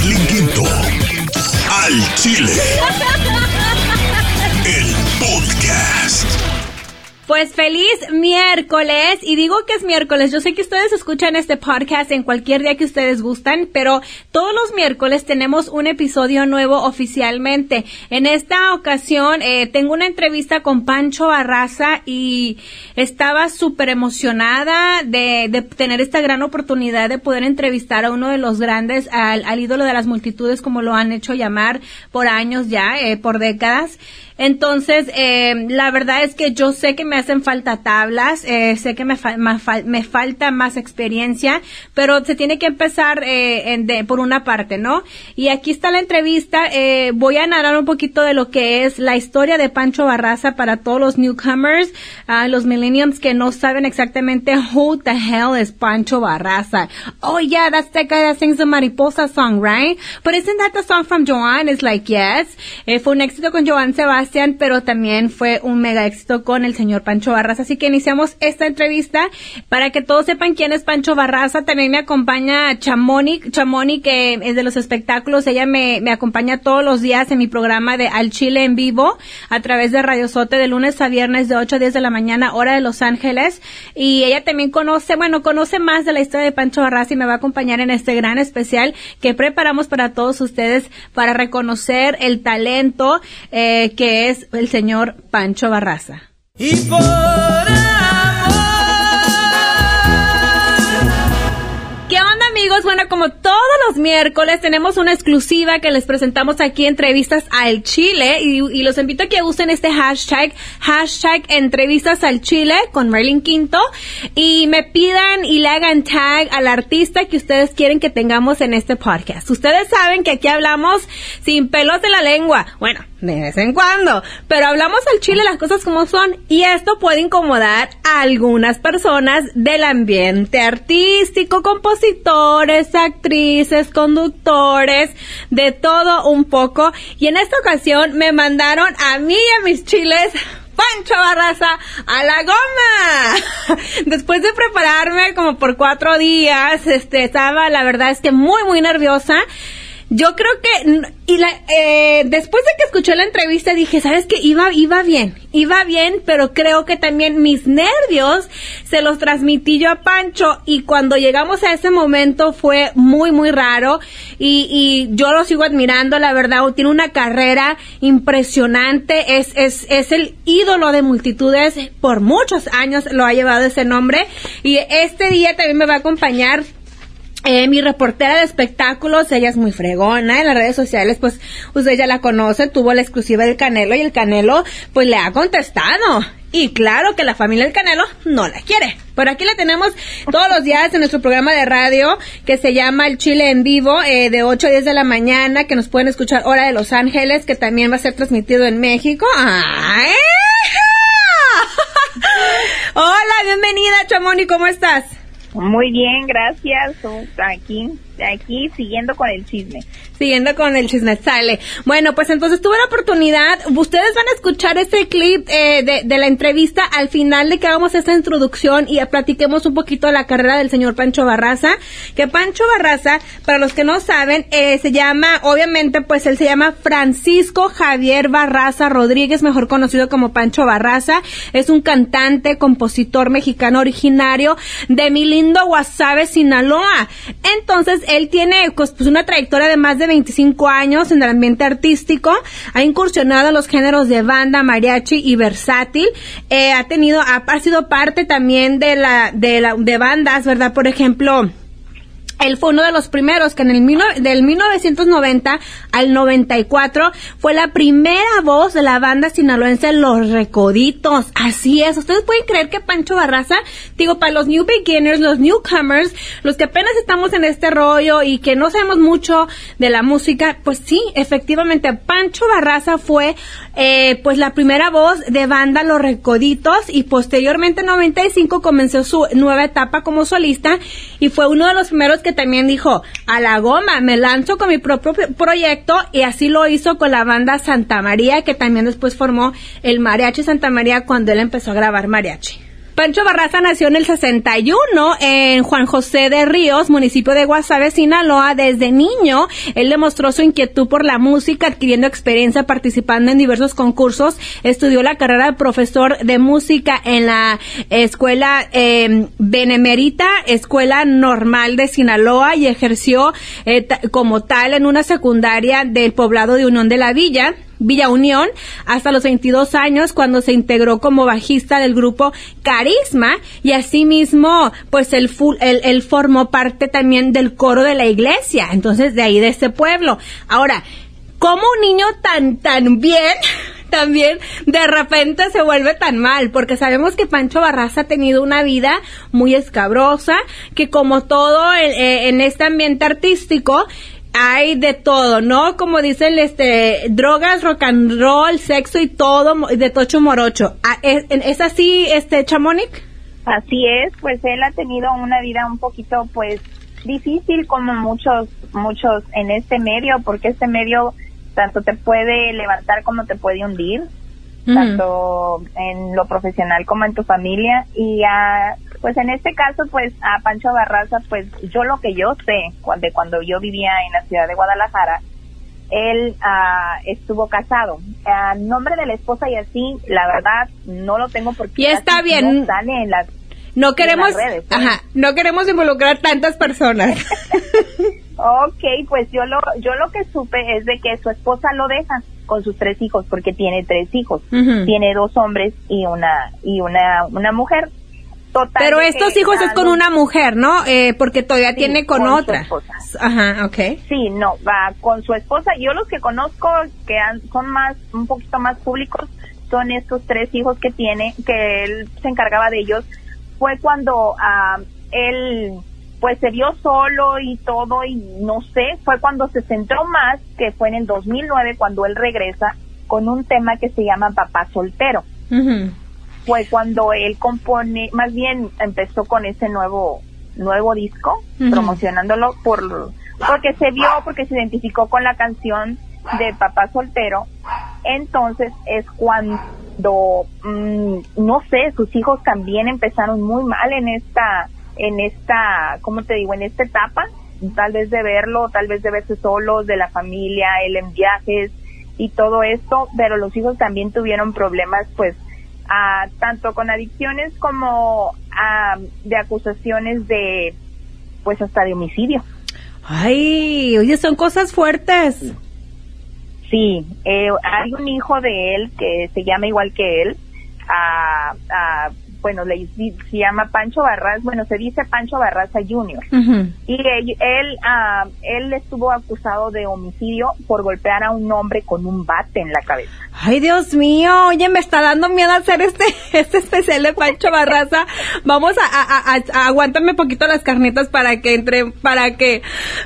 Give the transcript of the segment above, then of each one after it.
Marlene Quinto. Al Chile. El podcast. Pues feliz miércoles y digo que es miércoles. Yo sé que ustedes escuchan este podcast en cualquier día que ustedes gustan, pero todos los miércoles tenemos un episodio nuevo oficialmente. En esta ocasión eh, tengo una entrevista con Pancho Barraza y estaba súper emocionada de, de, tener esta gran oportunidad de poder entrevistar a uno de los grandes, al, al ídolo de las multitudes, como lo han hecho llamar por años ya, eh, por décadas. Entonces, eh, la verdad es que yo sé que me hacen falta tablas, eh, sé que me, me, falta más experiencia, pero se tiene que empezar eh, en de, por una parte, ¿no? Y aquí está la entrevista. Eh, voy a narrar un poquito de lo que es la historia de Pancho Barraza para todos los newcomers, uh, los millenniums que no saben exactamente who the hell is Pancho Barraza. Oh yeah, that's the guy that sings the Mariposa song, right? But isn't that the song from Joan? It's like, yes. Eh, fue un éxito con Joan Sebastián pero también fue un mega éxito con el señor Pancho Barraza. Así que iniciamos esta entrevista para que todos sepan quién es Pancho Barraza. También me acompaña Chamoni, Chamoni que es de los espectáculos. Ella me, me acompaña todos los días en mi programa de Al Chile en vivo a través de Radio Sote de lunes a viernes de 8 a 10 de la mañana, hora de Los Ángeles. Y ella también conoce, bueno, conoce más de la historia de Pancho Barraza y me va a acompañar en este gran especial que preparamos para todos ustedes para reconocer el talento eh, que es el señor Pancho Barraza. Bueno, como todos los miércoles tenemos una exclusiva que les presentamos aquí, entrevistas al Chile, y, los invito a que usen este hashtag, hashtag entrevistas al Chile con Merlin Quinto, y me pidan y le hagan tag al artista que ustedes quieren que tengamos en este podcast. Ustedes saben que aquí hablamos sin pelos de la lengua. Bueno, de vez en cuando, pero hablamos al chile las cosas como son y esto puede incomodar a algunas personas del ambiente artístico, compositores, actrices, conductores, de todo un poco y en esta ocasión me mandaron a mí y a mis chiles Pancho Barraza a la goma. Después de prepararme como por cuatro días, este, estaba la verdad es que muy, muy nerviosa. Yo creo que, y la, eh, después de que escuché la entrevista dije, ¿sabes qué? Iba, iba bien, iba bien, pero creo que también mis nervios se los transmití yo a Pancho y cuando llegamos a ese momento fue muy, muy raro y, y yo lo sigo admirando, la verdad, tiene una carrera impresionante, es, es, es el ídolo de multitudes, por muchos años lo ha llevado ese nombre y este día también me va a acompañar eh, mi reportera de espectáculos, ella es muy fregona en las redes sociales, pues usted ya la conoce, tuvo la exclusiva del Canelo y el Canelo pues le ha contestado. Y claro que la familia del Canelo no la quiere. Por aquí la tenemos todos los días en nuestro programa de radio que se llama El Chile en Vivo, eh, de 8 a 10 de la mañana, que nos pueden escuchar hora de Los Ángeles, que también va a ser transmitido en México. ¡Ay! Hola, bienvenida, Chamoni, ¿cómo estás? Muy bien, gracias. Aquí, aquí siguiendo con el chisme siguiendo con el chisme sale. Bueno, pues entonces tuve la oportunidad, ustedes van a escuchar este clip eh, de, la entrevista al final de que hagamos esta introducción y platiquemos un poquito de la carrera del señor Pancho Barraza, que Pancho Barraza, para los que no saben, eh, se llama, obviamente, pues él se llama Francisco Javier Barraza Rodríguez, mejor conocido como Pancho Barraza, es un cantante, compositor mexicano originario de mi lindo Guasave, Sinaloa. Entonces, él tiene pues, pues una trayectoria de más de 25 años en el ambiente artístico, ha incursionado en los géneros de banda, mariachi y versátil, eh, ha tenido, ha, ha, sido parte también de la, de la, de bandas, ¿verdad? Por ejemplo, él fue uno de los primeros que en el mil, del 1990 al 94 fue la primera voz de la banda sinaloense Los Recoditos. Así es. Ustedes pueden creer que Pancho Barraza, digo, para los new beginners, los newcomers, los que apenas estamos en este rollo y que no sabemos mucho de la música, pues sí, efectivamente, Pancho Barraza fue eh, pues la primera voz de banda Los Recoditos y posteriormente en 95 comenzó su nueva etapa como solista y fue uno de los primeros que también dijo, a la goma, me lanzo con mi propio proyecto y así lo hizo con la banda Santa María, que también después formó el Mariachi Santa María cuando él empezó a grabar mariachi. Pancho Barraza nació en el 61 en Juan José de Ríos, municipio de Guasave, Sinaloa. Desde niño, él demostró su inquietud por la música, adquiriendo experiencia participando en diversos concursos. Estudió la carrera de profesor de música en la escuela eh, Benemerita, Escuela Normal de Sinaloa, y ejerció eh, como tal en una secundaria del poblado de Unión de la Villa. Villa Unión hasta los 22 años cuando se integró como bajista del grupo Carisma y asimismo pues él, él, formó parte también del coro de la iglesia, entonces de ahí de ese pueblo. Ahora, ¿cómo un niño tan, tan bien también de repente se vuelve tan mal, porque sabemos que Pancho Barraza ha tenido una vida muy escabrosa, que como todo eh, en este ambiente artístico, hay de todo, ¿no? Como dicen, este, drogas, rock and roll, sexo y todo de tocho morocho. Ah, ¿Es, así, este, Chamonix? Así es, pues él ha tenido una vida un poquito, pues, difícil como muchos, muchos en este medio, porque este medio tanto te puede levantar como te puede hundir, tanto en lo profesional como en tu familia. Y a pues en este caso, pues a Pancho Barraza, pues yo lo que yo sé, cuando, cuando yo vivía en la ciudad de Guadalajara, él ah, estuvo casado. A nombre de la esposa y así, la verdad, no lo tengo porque... Y está bien. No sale en las no queremos, redes, ajá, no queremos involucrar tantas personas. ok, pues yo lo, yo lo que supe es de que su esposa lo deja con sus tres hijos porque tiene tres hijos, tiene dos hombres y una y una una mujer. Pero estos hijos es con una mujer, ¿no? Eh, porque todavía tiene con, otra. Ajá, ok. Sí, no, va con su esposa. Yo los que conozco que son más, un poquito más públicos, son estos tres hijos que tiene, que él se encargaba de ellos. Fue cuando ah, él, pues se vio solo y todo, y no sé, fue cuando se centró más, que fue en el 2009, cuando él regresa con un tema que se llama Papá Soltero. Fue cuando él compone, más bien empezó con ese nuevo nuevo disco, promocionándolo por porque se vio, porque se identificó con la canción de Papá Soltero. Entonces es cuando mm, no sé, sus hijos también empezaron muy mal en esta en esta, ¿cómo te digo? En esta etapa, tal vez de verlo, tal vez de verse solos, de la familia, él en viajes y todo esto, pero los hijos también tuvieron problemas pues tanto con adicciones como de acusaciones de, pues hasta de homicidio. Ay, oye, son cosas fuertes. Sí, eh, hay un hijo de él que se llama igual que él, a, bueno, le, se llama Pancho Barraza, bueno, se dice Pancho Barraza Jr. Y él, ah, él, estuvo acusado de homicidio por golpear a un hombre con un bate en la cabeza. Ay, Dios mío, oye, me está dando miedo hacer este, este especial de Pancho Barraza. Vamos a, a, aguántame un poquito las carnitas para que entre, para que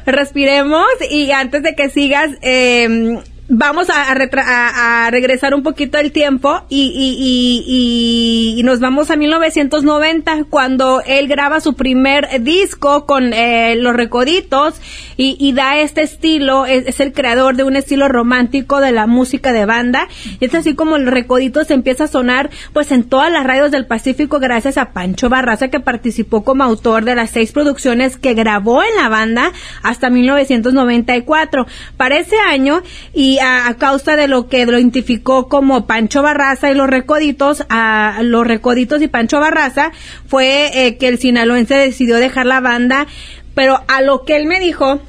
respiremos y antes de que sigas, eh, vamos a, a, regresar un poquito el tiempo y, y, y, nos vamos a 1990 cuando él graba su primer disco con eh, los recoditos y, da este estilo, es, el creador de un estilo romántico de la música de banda y es así como el recoditos empieza a sonar pues en todas las radios del Pacífico gracias a Pancho Barraza que participó como autor de las seis producciones que grabó en la banda hasta 1994. Para ese año y a, causa de lo que lo identificó como Pancho Barraza y los Recoditos, a los Recoditos y Pancho Barraza, fue eh, que el sinaloense decidió dejar la banda, pero a lo que él me dijo,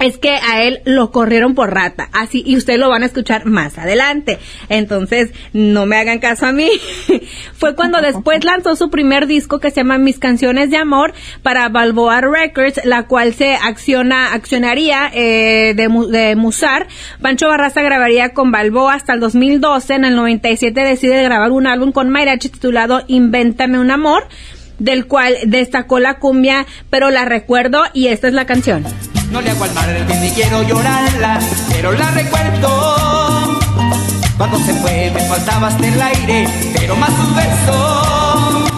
es que a él lo corrieron por rata, así, y ustedes lo van a escuchar más adelante. Entonces, no me hagan caso a mí. Fue cuando después lanzó su primer disco que se llama Mis Canciones de Amor para Balboa Records, la cual se acciona, accionaría eh, de, de Musar. Pancho Barraza grabaría con Balboa hasta el 2012. En el 97 decide grabar un álbum con Mairachi titulado Invéntame un Amor del cual destacó la cumbia, pero la recuerdo y esta es la canción. No le hago al mar ni quiero llorarla, pero la recuerdo. Cuando se fue me faltaba hasta el aire, pero más un beso.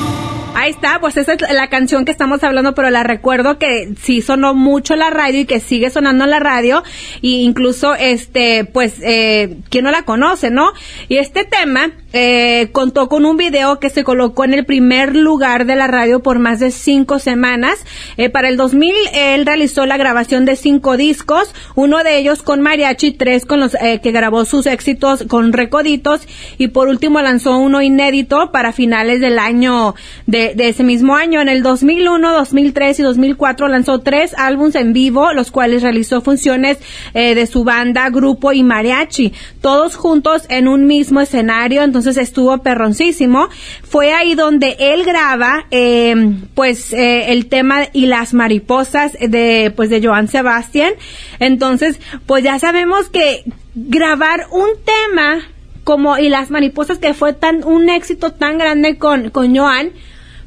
Ahí está, pues esa es la canción que estamos hablando, pero la recuerdo que sí sonó mucho la radio y que sigue sonando en la radio, e incluso este, pues, eh, ¿quién no la conoce, no? Y este tema, eh, contó con un video que se colocó en el primer lugar de la radio por más de cinco semanas. Eh, para el 2000 él realizó la grabación de cinco discos, uno de ellos con mariachi, tres con los eh, que grabó sus éxitos con recoditos y por último lanzó uno inédito para finales del año de, de ese mismo año. En el 2001, 2003 y 2004 lanzó tres álbumes en vivo, los cuales realizó funciones eh, de su banda, grupo y mariachi, todos juntos en un mismo escenario. Entonces, entonces estuvo perroncísimo. Fue ahí donde él graba, eh, pues, eh, el tema y las mariposas de, pues, de Joan Sebastián. Entonces, pues ya sabemos que grabar un tema como y las mariposas que fue tan un éxito tan grande con con Joan,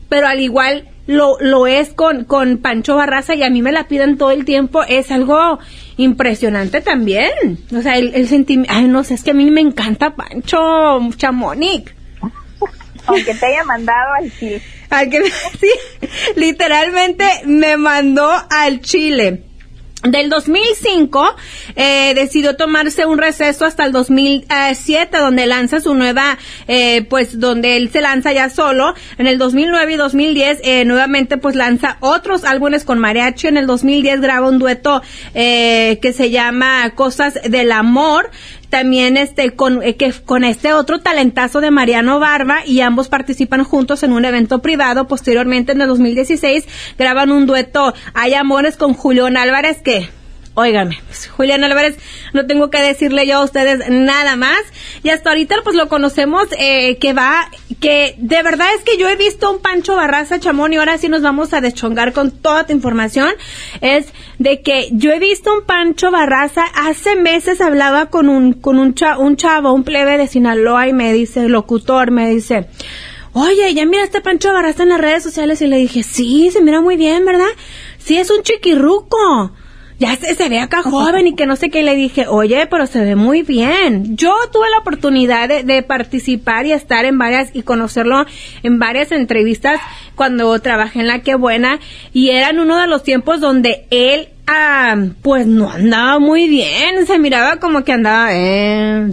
pero al igual lo, lo es con, con Pancho Barraza y a mí me la piden todo el tiempo, es algo impresionante también. O sea, el, el sentimiento, ay, no sé, es que a mí me encanta Pancho Chamonic. Aunque te haya mandado al Chile. sí, literalmente me mandó al Chile del 2005 eh, decidió tomarse un receso hasta el 2007 donde lanza su nueva eh, pues donde él se lanza ya solo. En el 2009 y 2010 eh, nuevamente pues lanza otros álbumes con mariachi. En el 2010 graba un dueto eh, que se llama Cosas del Amor también este con eh, que con este otro talentazo de Mariano Barba y ambos participan juntos en un evento privado. Posteriormente en el 2016 graban un dueto Hay amores con Julián Álvarez que Óigame, pues, Julián Álvarez, no tengo que decirle yo a ustedes nada más. Y hasta ahorita pues lo conocemos eh, que va, que de verdad es que yo he visto un Pancho Barraza Chamón y ahora sí nos vamos a deschongar con toda tu información. Es de que yo he visto un Pancho Barraza, hace meses hablaba con un, con un, un chavo, un plebe de Sinaloa y me dice, locutor, me dice, oye, ya mira este Pancho Barraza en las redes sociales y le dije, sí, se mira muy bien, ¿verdad? Sí, es un chiquirruco ya se, se ve acá joven y que no sé qué. Le dije, oye, pero se ve muy bien. Yo tuve la oportunidad de, de participar y estar en varias y conocerlo en varias entrevistas cuando trabajé en La Que Buena y eran uno de los tiempos donde él Ah, pues no andaba muy bien, se miraba como que andaba eh,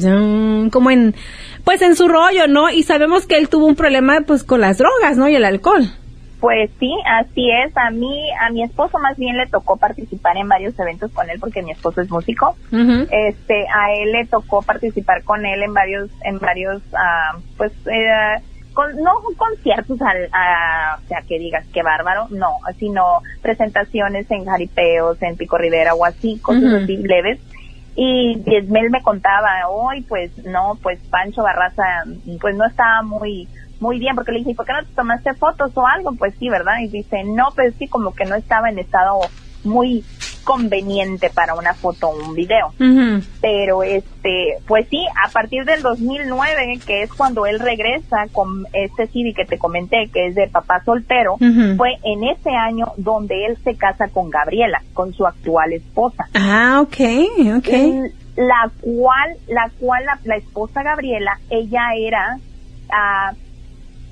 como en pues en su rollo, ¿no? Y sabemos que él tuvo un problema pues con las drogas, ¿no? Y el alcohol. Pues sí, así es. A mí, a mi esposo más bien le tocó participar en varios eventos con él porque mi esposo es músico. Este, a él le tocó participar con él en varios, en varios, uh, pues, eh, con, no conciertos, al, a, o sea, que digas qué bárbaro, no, sino presentaciones en jaripeos, en Pico Rivera o así, cosas así leves. Y él me contaba, hoy pues no, pues Pancho Barraza, pues no estaba muy muy bien, porque le dije, ¿por qué no te tomaste fotos o algo? Pues sí, ¿verdad? Y dice, no, pues sí, como que no estaba en estado muy conveniente para una foto o un video. Pero este, pues sí, a partir del 2009, que es cuando él regresa con este CD que te comenté, que es de papá soltero, fue en ese año donde él se casa con Gabriela, con su actual esposa. Ah, ok, ok. La cual, la cual la, esposa Gabriela, ella era, uh,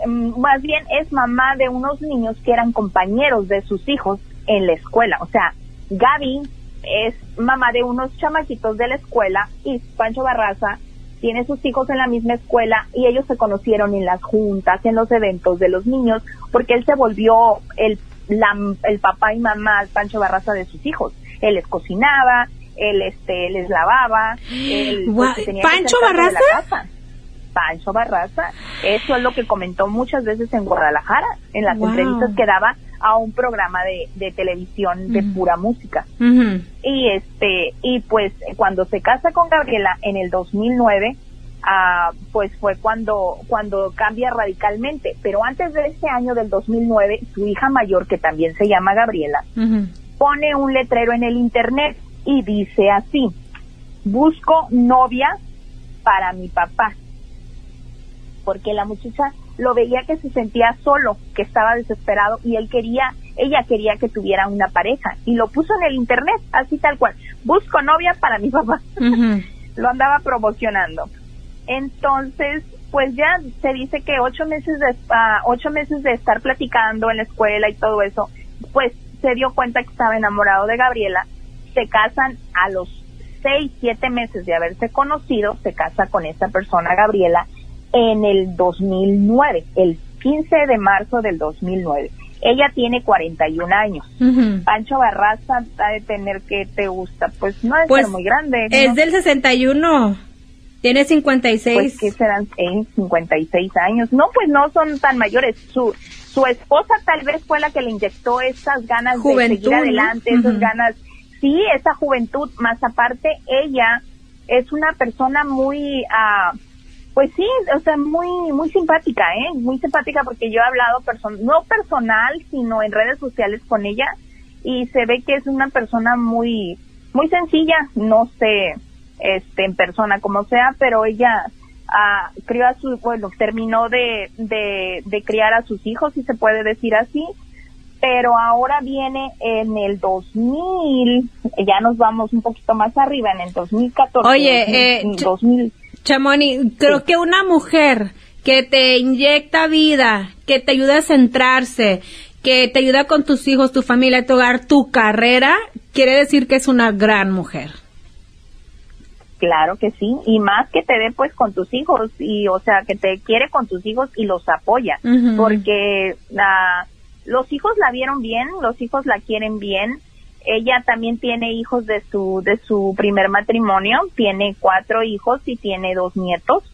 más bien es mamá de unos niños que eran compañeros de sus hijos en la escuela. O sea, Gaby es mamá de unos chamaquitos de la escuela y Pancho Barraza tiene sus hijos en la misma escuela y ellos se conocieron en las juntas, en los eventos de los niños, porque él se volvió el, el papá y mamá Pancho Barraza de sus hijos. Él les cocinaba, él este les lavaba, él pues, Pancho Barraza Pancho Barraza. Eso es lo que comentó muchas veces en Guadalajara, en las entrevistas que daba a un programa de, televisión de pura música. Y este, y pues cuando se casa con Gabriela en el 2009, ah, pues fue cuando, cuando cambia radicalmente. Pero antes de ese año del 2009, su hija mayor, que también se llama Gabriela, pone un letrero en el internet y dice así, busco novia para mi papá porque la muchacha lo veía que se sentía solo, que estaba desesperado y él quería, ella quería que tuviera una pareja y lo puso en el internet, así tal cual. Busco novia para mi papá. lo andaba promocionando. Entonces, pues ya se dice que ocho meses de, uh, ocho meses de estar platicando en la escuela y todo eso, pues se dio cuenta que estaba enamorado de Gabriela. Se casan a los seis, siete meses de haberse conocido, se casa con esta persona, Gabriela, en el 2009, el 15 de marzo del 2009. Ella tiene 41 años. Ujú. Pancho Barraza ha de tener que te gusta, pues no es Pues muy grande. es ¿no? del 61. Tiene 56. Pues que serán en 56 años. No, pues no son tan mayores. Su su esposa tal vez fue la que le inyectó esas ganas de seguir ¿no? adelante, esas Ujú. ganas. Sí, esa juventud. Más aparte, ella es una persona muy, ah, pues sí, o sea, muy muy simpática, ¿eh? Muy simpática porque yo he hablado person no personal, sino en redes sociales con ella y se ve que es una persona muy muy sencilla, no sé, este en persona como sea, pero ella ah, crió a su, bueno, terminó de, de, de criar a sus hijos, si se puede decir así, pero ahora viene en el 2000, ya nos vamos un poquito más arriba, en el 2014. Oye, eh, 2000, ch- 2000 Chamoni, creo que una mujer que te inyecta vida, que te ayuda a centrarse, que te ayuda con tus hijos, tu familia, tu hogar, tu carrera, quiere decir que es una gran mujer. Claro que sí, y más que te dé pues con tus hijos y o sea que te quiere con tus hijos y los apoya, porque ah, los hijos la vieron bien, los hijos la quieren bien. Ella también tiene hijos de su de su primer matrimonio, tiene cuatro hijos y tiene dos nietos,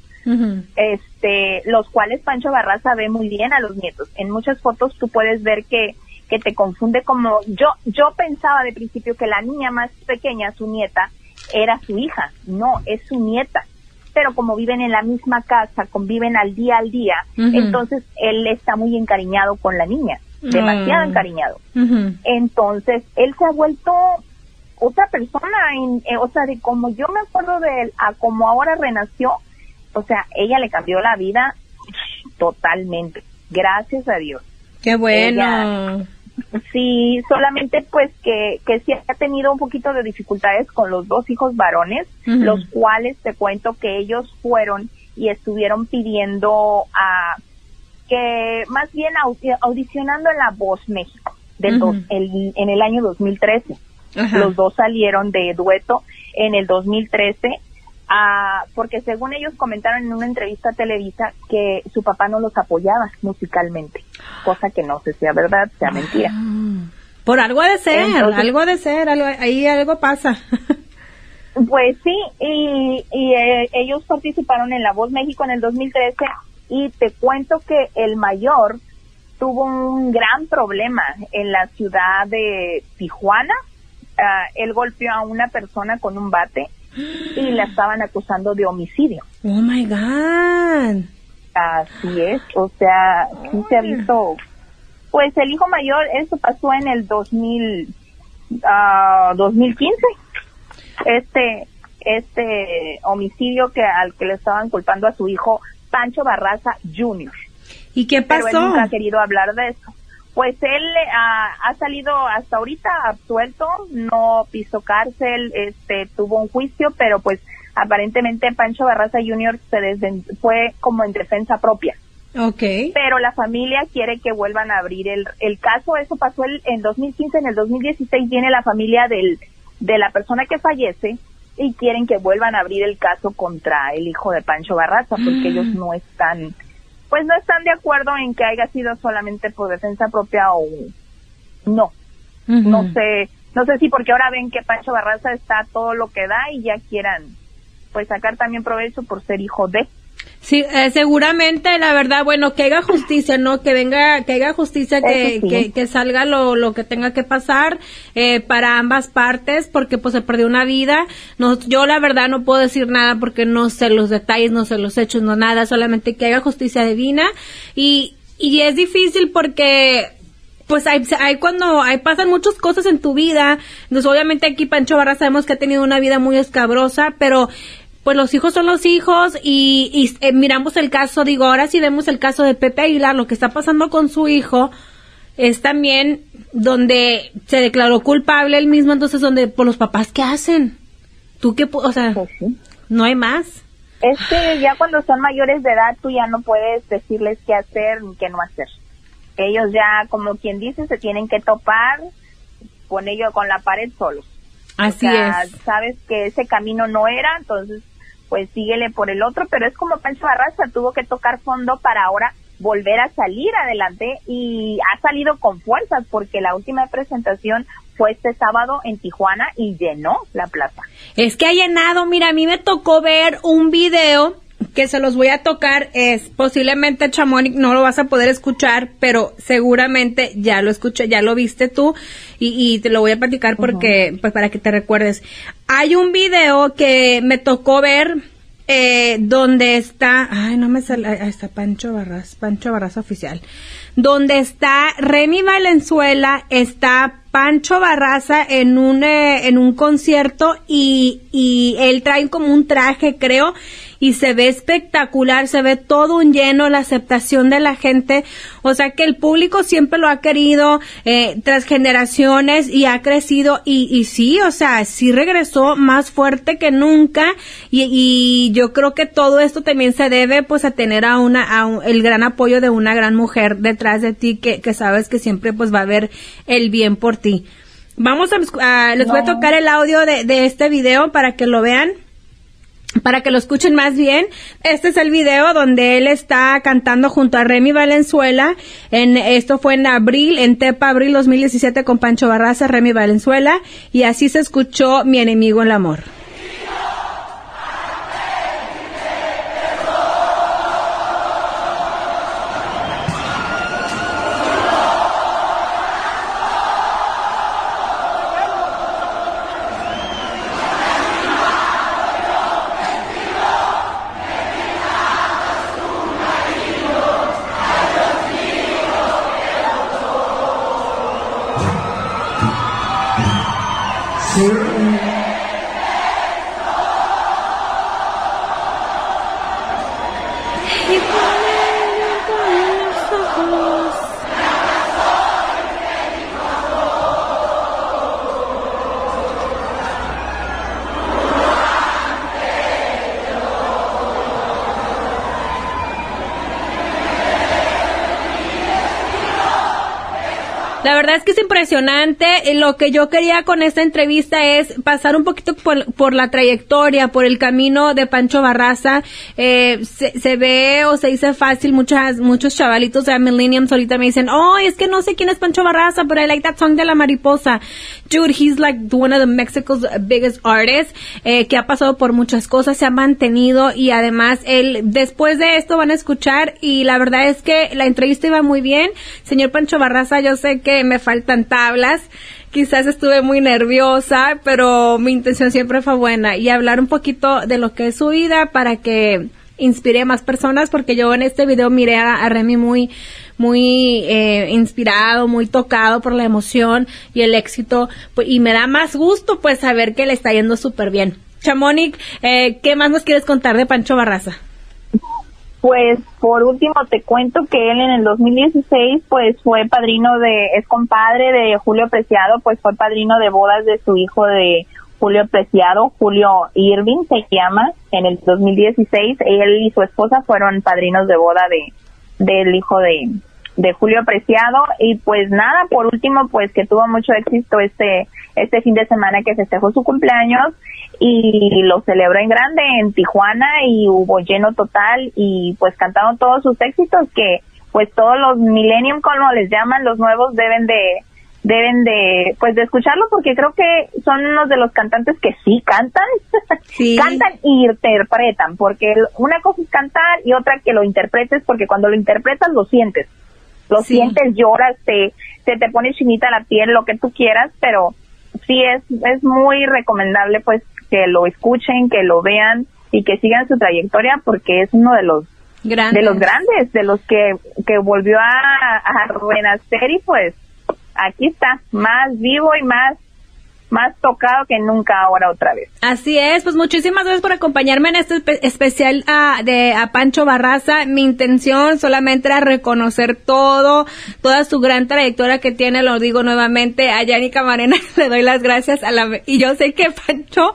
este, los cuales Pancho Barraza ve muy bien a los nietos. En muchas fotos tú puedes ver que que te confunde como yo yo pensaba de principio que la niña más pequeña, su nieta, era su hija, no, es su nieta. Pero como viven en la misma casa, conviven al día al día, entonces él está muy encariñado con la niña, demasiado Mm. encariñado. Entonces, él se ha vuelto otra persona, en, eh, o sea, de como yo me acuerdo de él a como ahora renació, o sea, ella le cambió la vida totalmente, gracias a Dios. Qué bueno. Ella- Sí, solamente pues que, que sí ha tenido un poquito de dificultades con los dos hijos varones, los cuales te cuento que ellos fueron y estuvieron pidiendo a que más bien audi- audicionando en La Voz México del dos- el- en el año 2013. Ajá. Los dos salieron de dueto en el 2013 ah, porque según ellos comentaron en una entrevista a Televisa que su papá no los apoyaba musicalmente, cosa que no sé si es verdad, sea mentira. Ah. Por algo ha de ser, Entonces- algo ha de ser, algo, ahí algo pasa. Pues sí, y, y, eh, ellos participaron en La Voz México en el 2013 y te cuento que el mayor tuvo un gran problema en la ciudad de Tijuana. Ah, él golpeó a una persona con un bate y la estaban acusando de homicidio. oh my God. Así es, o sea, sí se ha visto, pues el hijo mayor, eso pasó en el 2000, ah, 2015, este, este homicidio que al que le estaban culpando a su hijo Pancho Barraza Jr. ¿Y qué Pero él pasó? nunca ha querido hablar de eso. Pues él ah, ha salido hasta ahorita absuelto, no pisó cárcel, este, tuvo un juicio, pero pues aparentemente Pancho Barraza Jr. se desden- fue como en defensa propia. Ok. Pero la familia quiere que vuelvan a abrir el, el caso. Eso pasó el, en 2015, en el 2016 viene la familia del, de la persona que fallece y quieren que vuelvan a abrir el caso contra el hijo de Pancho Barraza porque ellos no están, pues no están de acuerdo en que haya sido solamente por defensa propia o no. No sé, no sé si porque ahora ven que Pancho Barraza está todo lo que da y ya quieran pues sacar también provecho por ser hijo de. Sí, eh, seguramente, la verdad, bueno, que haga justicia, ¿no? Que venga, que haga justicia, que, sí. que, que salga lo, lo que tenga que pasar eh, para ambas partes, porque pues se perdió una vida. No, yo la verdad no puedo decir nada porque no sé los detalles, no sé los hechos, no nada, solamente que haga justicia divina. Y, y es difícil porque pues hay, hay cuando hay pasan muchas cosas en tu vida. Entonces, obviamente aquí Pancho Barra sabemos que ha tenido una vida muy escabrosa, pero pues los hijos son los hijos y, y, eh, miramos el caso, digo, ahora sí vemos el caso de Pepe Aguilar, lo que está pasando con su hijo es también donde se declaró culpable él mismo, entonces donde, por los papás, ¿qué hacen? ¿Tú qué, o sea, Pues sí. no hay más? Es que ya cuando son mayores de edad tú ya no puedes decirles qué hacer ni qué no hacer. Ellos ya, como quien dice, se tienen que topar con ello con la pared solos. Así o sea, es. sabes que ese camino no era, entonces pues síguele por el otro, pero es como Pancho Barraza, tuvo que tocar fondo para ahora volver a salir adelante y ha salido con fuerzas porque la última presentación fue este sábado en Tijuana y llenó la plaza. Es que ha llenado, mira, a mí me tocó ver un video que se los voy a tocar es posiblemente Chamonix no lo vas a poder escuchar, pero seguramente ya lo escuché, ya lo viste tú y, te lo voy a platicar porque pues para que te recuerdes. Hay un video que me tocó ver eh, donde está, ay no me sale, ahí está Pancho Barras, Pancho Barras oficial, donde está Remy Valenzuela, está Pancho Barraza en un, eh, en un concierto y, y él trae como un traje, creo, y se ve espectacular, se ve todo un lleno, la aceptación de la gente, o sea que el público siempre lo ha querido eh, tras generaciones y ha crecido y, y sí, o sea, sí regresó más fuerte que nunca y, y yo creo que todo esto también se debe pues a tener a una, a el gran apoyo de una gran mujer detrás de ti que, que sabes que siempre pues va a ver el bien por ti. Vamos a, les voy a tocar el audio de, de este video para que lo vean para que lo escuchen más bien, este es el video donde él está cantando junto a Remy Valenzuela. En, esto fue en abril, en Tepa, abril 2017 con Pancho Barraza, Remy Valenzuela. Y así se escuchó Mi enemigo el amor. La verdad es que es impresionante. Lo que yo quería con esta entrevista es pasar un poquito por, la trayectoria, por el camino de Pancho Barraza. Eh, se, ve o se dice fácil, muchas, muchos chavalitos de Millennium ahorita me dicen, oh, es que no sé quién es Pancho Barraza, pero I like that song de la mariposa. Dude, he's like one of the Mexico's biggest artists, eh, que ha pasado por muchas cosas, se ha mantenido y además él, después de esto van a escuchar y la verdad es que la entrevista iba muy bien. Señor Pancho Barraza, yo sé que me faltan tablas. Quizás estuve muy nerviosa, pero mi intención siempre fue buena y hablar un poquito de lo que es su vida para que inspire a más personas, porque yo en este video miré a, Remy muy, muy eh, inspirado, muy tocado por la emoción y el éxito, pues, y me da más gusto pues saber que le está yendo súper bien. Chamonix, eh, ¿qué más nos quieres contar de Pancho Barraza? Pues por último te cuento que él en el 2016 pues fue padrino de, es compadre de Julio Preciado, pues fue padrino de bodas de su hijo de Julio Preciado, Julio Irving se llama, en el 2016 él y su esposa fueron padrinos de boda de del hijo de, de Julio Preciado. Y pues nada, por último pues que tuvo mucho éxito este este fin de semana que festejó su cumpleaños y lo celebró en grande en Tijuana y hubo lleno total y pues cantaron todos sus éxitos que pues todos los millennium como les llaman los nuevos deben de deben de pues de escucharlo porque creo que son unos de los cantantes que sí cantan. Cantan y interpretan porque una cosa es cantar y otra que lo interpretes porque cuando lo interpretas lo sientes lo sientes lloras te se te pone chinita la piel lo que tú quieras pero sí es es muy recomendable pues que lo escuchen, que lo vean y que sigan su trayectoria porque es uno de los de los grandes, de los que, que volvió a, a renacer y pues aquí está, más vivo y más más tocado que nunca ahora otra vez. Así es, pues muchísimas gracias por acompañarme en este especial a, de a Pancho Barraza. Mi intención solamente era reconocer todo, toda su gran trayectoria que tiene, lo digo nuevamente, a Yanni Camarena le doy las gracias a la y yo sé que Pancho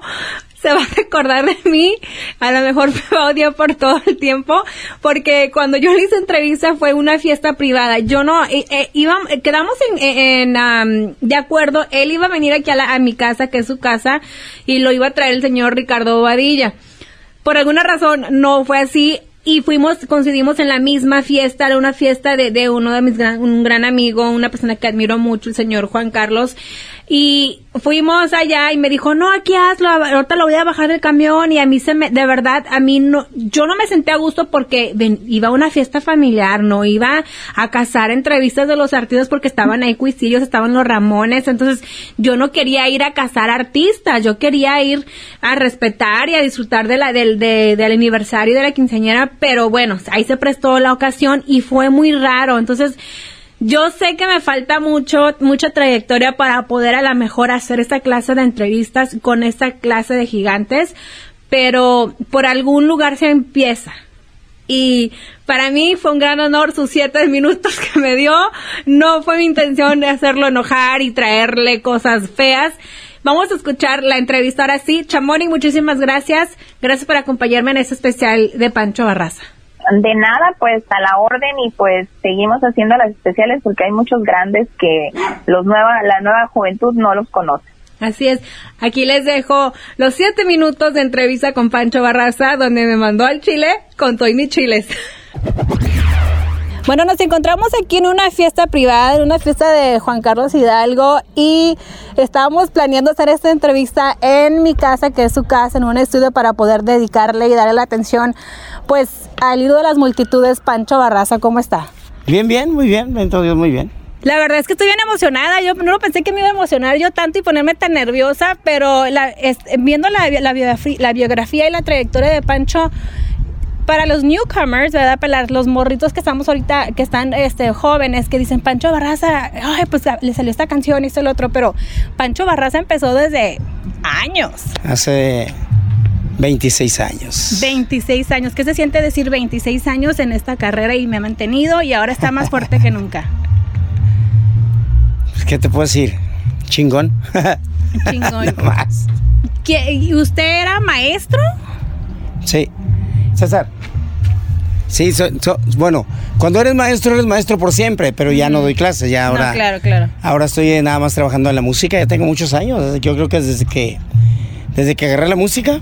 se va a recordar de mí, a lo mejor me odio por todo el tiempo, porque cuando yo le hice entrevista fue una fiesta privada. Yo no, eh, eh iba, quedamos en, en de acuerdo, él iba a venir aquí a, a mi casa, que es su casa, y lo iba a traer el señor Ricardo Bobadilla por alguna razón no fue así y fuimos, coincidimos en la misma fiesta, era una fiesta de, de uno de mis gran, un gran amigo, una persona que admiro mucho, el señor Juan Carlos, y fuimos allá y me dijo, no, aquí hazlo, ahorita lo voy a bajar del camión y a mí se me, de verdad, a mí no, yo no me senté a gusto porque iba a una fiesta familiar, no iba a cazar entrevistas de los artistas porque estaban ahí cuisillos, estaban los Ramones, entonces yo no quería ir a cazar artistas, yo quería ir a respetar y a disfrutar de la, del, del aniversario de la quinceañera, pero bueno, ahí se prestó la ocasión y fue muy raro, entonces, yo sé que me falta mucho, mucha trayectoria para poder a lo mejor hacer esta clase de entrevistas con esta clase de gigantes, pero por algún lugar se empieza. Y para mí fue un gran honor sus siete minutos que me dio. No fue mi intención de hacerlo enojar y traerle cosas feas. Vamos a escuchar la entrevista ahora sí. Chamoni, muchísimas gracias. Gracias por acompañarme en este especial de Pancho Barraza. De nada, pues a la orden y pues seguimos haciendo las especiales porque hay muchos grandes que los nueva, la nueva juventud no los conoce. Así es. Aquí les dejo los siete minutos de entrevista con Pancho Barraza, donde me mandó al Chile con Toy Chiles. Bueno, nos encontramos aquí en una fiesta privada, en una fiesta de Juan Carlos Hidalgo y estábamos planeando hacer esta entrevista en mi casa, que es su casa, en un estudio para poder dedicarle y darle la atención pues al hilo de las multitudes, Pancho Barraza, ¿cómo está? Bien, bien, muy bien, entonces muy bien. La verdad es que estoy bien emocionada. Yo no pensé que me iba a emocionar yo tanto y ponerme tan nerviosa, pero viendo la, biografía, la biografía y la trayectoria de Pancho, para los newcomers, ¿verdad? Para los morritos que estamos ahorita, que están este, jóvenes, que dicen Pancho Barraza, ay, pues le salió esta canción y esto y lo otro, pero Pancho Barraza empezó desde años. Hace 26 años. 26 años. ¿Qué se siente decir 26 años en esta carrera y me ha mantenido y ahora está más fuerte que nunca? Pues, ¿Qué te puedo decir? Chingón. Chingón. no más. ¿Y usted era maestro? Sí. César. Sí, bueno, cuando eres maestro, eres maestro por siempre, pero ya no doy clases, ya ahora. claro, claro. Ahora estoy nada más trabajando en la música, ya tengo muchos años, yo creo que desde que desde que agarré la música,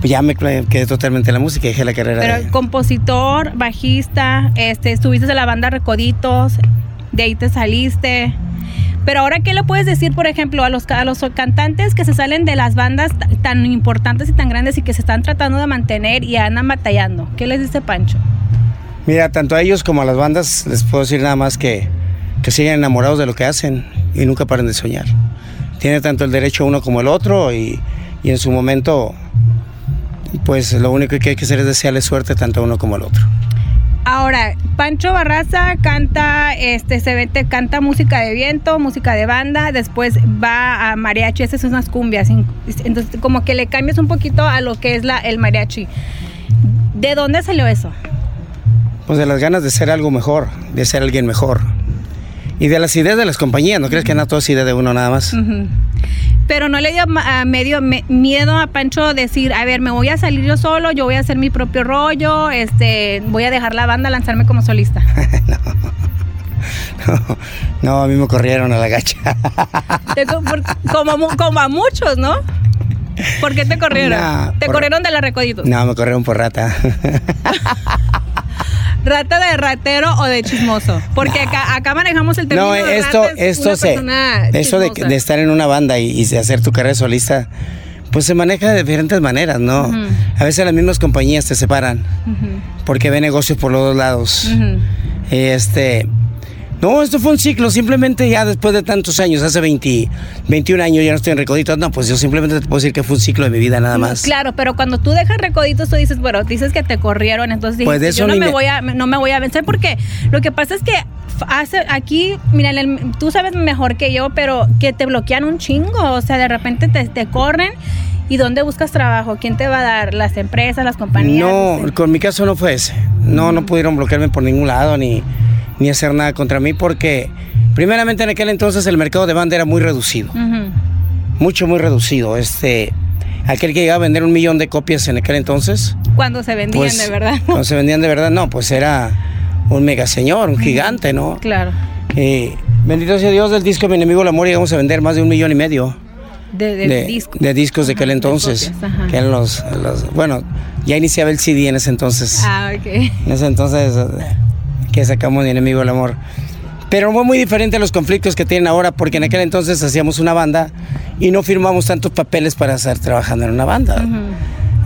pues ya me quedé totalmente en la música y dejé la carrera. Pero compositor, bajista, este, estuviste en la banda Recoditos, de ahí te saliste. Pero ahora, ¿qué le puedes decir, por ejemplo, a los, a los cantantes que se salen de las bandas tan importantes y tan grandes y que se están tratando de mantener y andan batallando? ¿Qué les dice Pancho? Mira, tanto a ellos como a las bandas les puedo decir nada más que, que sigan enamorados de lo que hacen y nunca paren de soñar tiene tanto el derecho uno como el otro y, en su momento, pues lo único que hay que hacer es desearle suerte tanto a uno como al otro. Ahora, Pancho Barraza canta, este, se vete, canta música de viento, música de banda, después va a mariachi, esas son unas cumbias, entonces como que le cambias un poquito a lo que es la, el mariachi. ¿De dónde salió eso? Pues de las ganas de ser algo mejor, de ser alguien mejor y de las ideas de las compañías. ¿No crees que no todo es idea de uno nada más? Pero no le dio medio miedo a Pancho decir, a ver, me voy a salir yo solo, yo voy a hacer mi propio rollo, este, voy a dejar la banda, lanzarme como solista. no. no. a mí me corrieron a la gacha. como, como a muchos, ¿no? ¿Por qué te corrieron? ¿Te corrieron de la Recoditos? No, me corrieron por rata. ¿Rata de ratero o de chismoso? Porque acá, acá manejamos el término no, esto, esto se, eso de, de, estar en una banda y, de hacer tu carrera solista, pues se maneja de diferentes maneras, ¿no? A veces las mismas compañías te separan porque ven negocios por los dos lados. Este, no, esto fue un ciclo, simplemente ya después de tantos años, hace 20, 21 años ya no estoy en Recoditos, no, pues yo simplemente te puedo decir que fue un ciclo de mi vida nada más. Claro, pero cuando tú dejas Recoditos, tú dices, bueno, dices que te corrieron, entonces dices, pues yo no me, voy a, no me voy a vencer porque lo que pasa es que hace aquí, mira, tú sabes mejor que yo, pero que te bloquean un chingo, o sea, de repente te, te corren. ¿Y dónde buscas trabajo? ¿Quién te va a dar? ¿Las empresas, las compañías? No, con mi caso no fue ese. No, no pudieron bloquearme por ningún lado, ni, ni hacer nada contra mí porque primeramente en aquel entonces el mercado de banda era muy reducido. Mucho, muy reducido. Este, aquel que llegaba a vender un millón de copias en aquel entonces. Cuando se vendían pues, de verdad. Cuando se vendían de verdad, no, pues era un mega señor, un gigante, ¿no? Claro. bendito sea Dios del disco Mi enemigo el amor llegamos a vender más de un millón y medio. de, discos de aquel entonces. que eran los, Bueno, ya iniciaba el CD en ese entonces. Ah, ok. En ese entonces que sacamos de Enemigo del Amor. Pero fue muy diferente a los conflictos que tienen ahora, porque en aquel entonces hacíamos una banda y no firmamos tantos papeles para estar trabajando en una banda.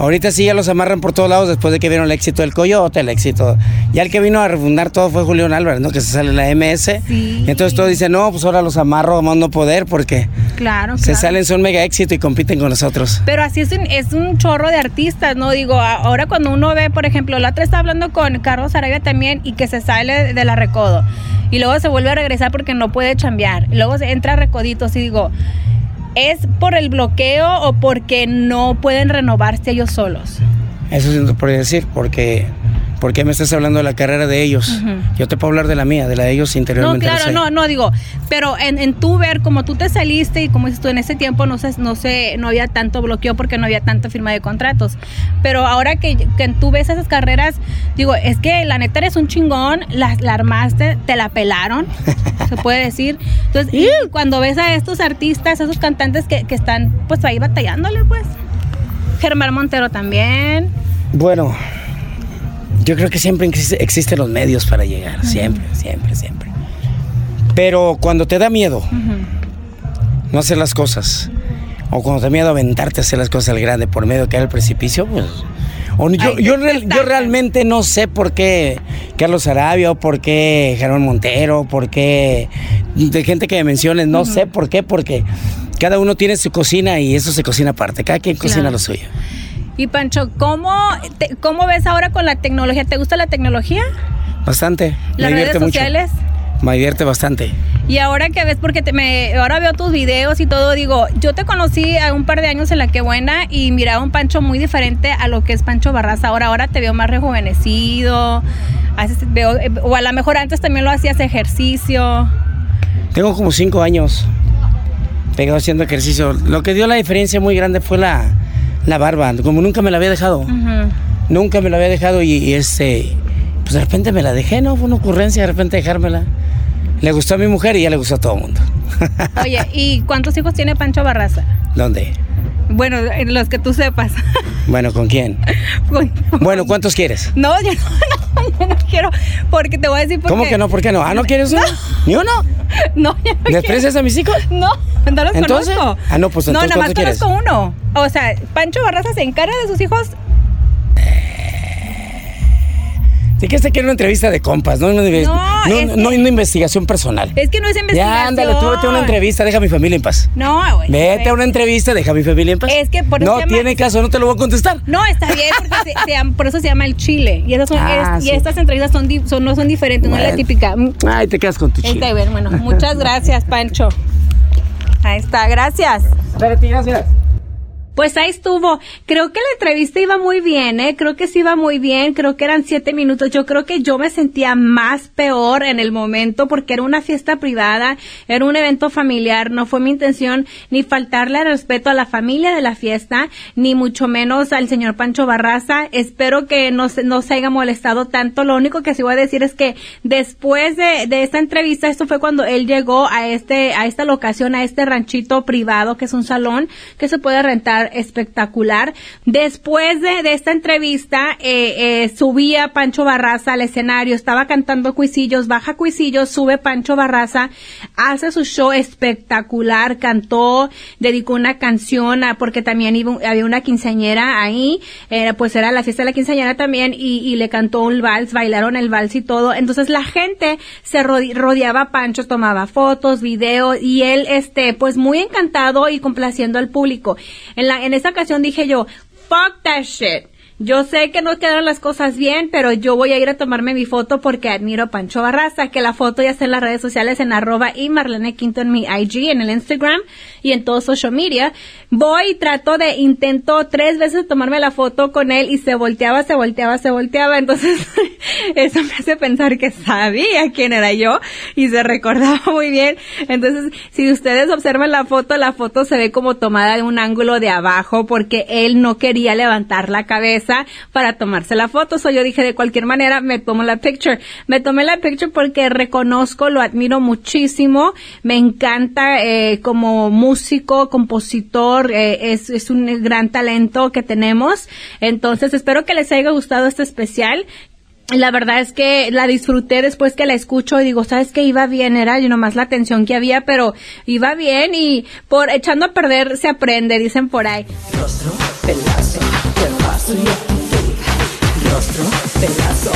Ahorita sí ya los amarran por todos lados después de que vieron el éxito del Coyote, el éxito. Ya el que vino a refundar todo fue Julián Álvarez, ¿no? Que se sale en la MS. Y entonces todos dicen, no, pues ahora los amarro a no poder porque claro, se salen, son mega éxito y compiten con nosotros. Pero así es un, es un chorro de artistas, ¿no? Digo, ahora cuando uno ve, por ejemplo, la otra está hablando con Carlos Arabia también y que se sale de la recodo. Y luego se vuelve a regresar porque no puede chambear. Y luego se entra a recoditos y digo, ¿Es por el bloqueo o porque no pueden renovarse ellos solos? Eso no podría decir, porque ¿Por qué me estás hablando de la carrera de ellos? Yo te puedo hablar de la mía, de la de ellos interiormente. No, claro, no, no, digo, pero en, en, tu ver, como tú te saliste y como dices tú, en ese tiempo no sé, no sé, no había tanto bloqueo porque no había tanta firma de contratos. Pero ahora que, que tú ves esas carreras, digo, es que la neta eres un chingón, la, la armaste, te la pelaron, se puede decir. Entonces, y cuando ves a estos artistas, a esos cantantes que, que están pues ahí batallándole, pues. Germán Montero también. Bueno, yo creo que siempre existen los medios para llegar, siempre, siempre, siempre. Pero cuando te da miedo no hacer las cosas, o cuando te da miedo aventarte a hacer las cosas al grande por medio de caer al precipicio, pues... yo, yo, realmente no sé por qué Carlos Arabia por qué Germán Montero, por qué de gente que me menciones, no sé por qué, porque cada uno tiene su cocina y eso se cocina aparte, cada quien cocina lo suyo. Y Pancho, ¿cómo, ¿cómo ves ahora con la tecnología? ¿Te gusta la tecnología? Bastante. ¿Las redes sociales? Me divierte bastante. Y ahora que ves, porque te, me, ahora veo tus videos y todo, digo, yo te conocí a un par de años en La Que Buena y miraba un Pancho muy diferente a lo que es Pancho Barraza ahora. Ahora te veo más rejuvenecido, veo, o a lo mejor antes también lo hacías ejercicio. Tengo como cinco años pegado haciendo ejercicio. Lo que dio la diferencia muy grande fue la, la barba, como nunca me la había dejado. Nunca me la había dejado y, este, pues de repente me la dejé, ¿no? Fue una ocurrencia de repente dejármela. Le gustó a mi mujer y ya le gustó a todo el mundo. Oye, ¿y cuántos hijos tiene Pancho Barraza? ¿Dónde? Bueno, los que tú sepas. Bueno, ¿con quién? bueno, ¿cuántos quieres? No, yo no, yo no quiero, porque te voy a decir por ¿Cómo que no? ¿Por qué no? ¿Ah, no quieres uno? ¿Ni uno? No, yo no ¿Desprecias a mis hijos? No, no los ¿Entonces? conozco. Ah, no, pues entonces No, nada más conozco uno. O sea, Pancho Barraza se encarga de sus hijos Sí que este quiere una entrevista de compas, no, no, no, no una investigación personal. Es que no es investigación. Ya, ándale, tú vete a una entrevista, deja a mi familia en paz. No, güey. Vete a una entrevista, deja a mi familia en paz. Es que por eso No tiene caso, no te lo voy a contestar. No, está bien, porque se, por eso se llama el chile. Y, esas son, ah, y estas entrevistas son, son, no son diferentes, no es la típica. Ay, te quedas con tu chile. Está bien, bueno, muchas gracias, Pancho. Ahí está, gracias. Espérate, gracias. Pues ahí estuvo. Creo que la entrevista iba muy bien, ¿eh? Creo que sí iba muy bien. Creo que eran siete minutos. Yo creo que yo me sentía más peor en el momento porque era una fiesta privada, era un evento familiar. No fue mi intención ni faltarle al respeto a la familia de la fiesta, ni mucho menos al señor Pancho Barraza. Espero que no no se haya molestado tanto. Lo único que sí voy a decir es que después de, de esta entrevista, esto fue cuando él llegó a este, a esta locación, a este ranchito privado, que es un salón que se puede rentar espectacular. Después de, de esta entrevista, eh, eh, subía Pancho Barraza al escenario, estaba cantando Cuisillos, baja Cuisillos, sube Pancho Barraza, hace su show espectacular, cantó, dedicó una canción, a, porque también iba, había una quinceañera ahí, eh, pues era la fiesta de la quinceañera también, y, le cantó un vals, bailaron el vals y todo. Entonces la gente se rodeaba a Pancho, tomaba fotos, videos, y él, este, pues muy encantado y complaciendo al público. En en esa ocasión dije yo, fuck that shit. Yo sé que no quedaron las cosas bien, pero yo voy a ir a tomarme mi foto porque admiro a Pancho Barraza, que la foto ya está en las redes sociales en arroba y Marlene Quinto en mi IG, en el Instagram y en todo social media. Voy y trato de, intento tres veces tomarme la foto con él y se volteaba, se volteaba, se volteaba. Entonces, eso me hace pensar que sabía quién era yo y se recordaba muy bien. Entonces, si ustedes observan la foto, la foto se ve como tomada de un ángulo de abajo porque él no quería levantar la cabeza para tomarse la foto. So yo dije, de cualquier manera, me tomo la picture. Me tomé la picture porque reconozco, lo admiro muchísimo. Me encanta eh, como músico, compositor, eh, es, es un gran talento que tenemos. Entonces, espero que les haya gustado este especial la verdad es que la disfruté después que la escucho y digo, ¿sabes qué? Iba bien, era y nomás la atención que había, pero iba bien y por echando a perder se aprende, dicen por ahí. Rostro, pelazo, paso y Rostro, pelazo,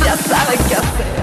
ya sabe qué hacer.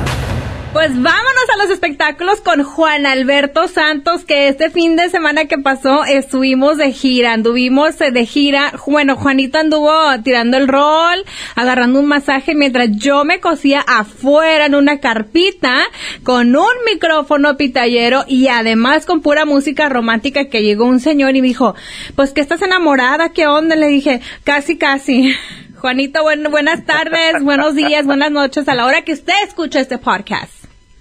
Pues vámonos a los espectáculos con Juan Alberto Santos, que este fin de semana que pasó estuvimos de gira, anduvimos de gira. Bueno, Juanito anduvo tirando el rol, agarrando un masaje, mientras yo me cosía afuera en una carpita con un micrófono pitallero y además con pura música romántica que llegó un señor y me dijo, pues que estás enamorada, ¿qué onda? Le dije, casi, casi. Juanito, buenas tardes, buenos días, buenas noches a la hora que usted escucha este podcast.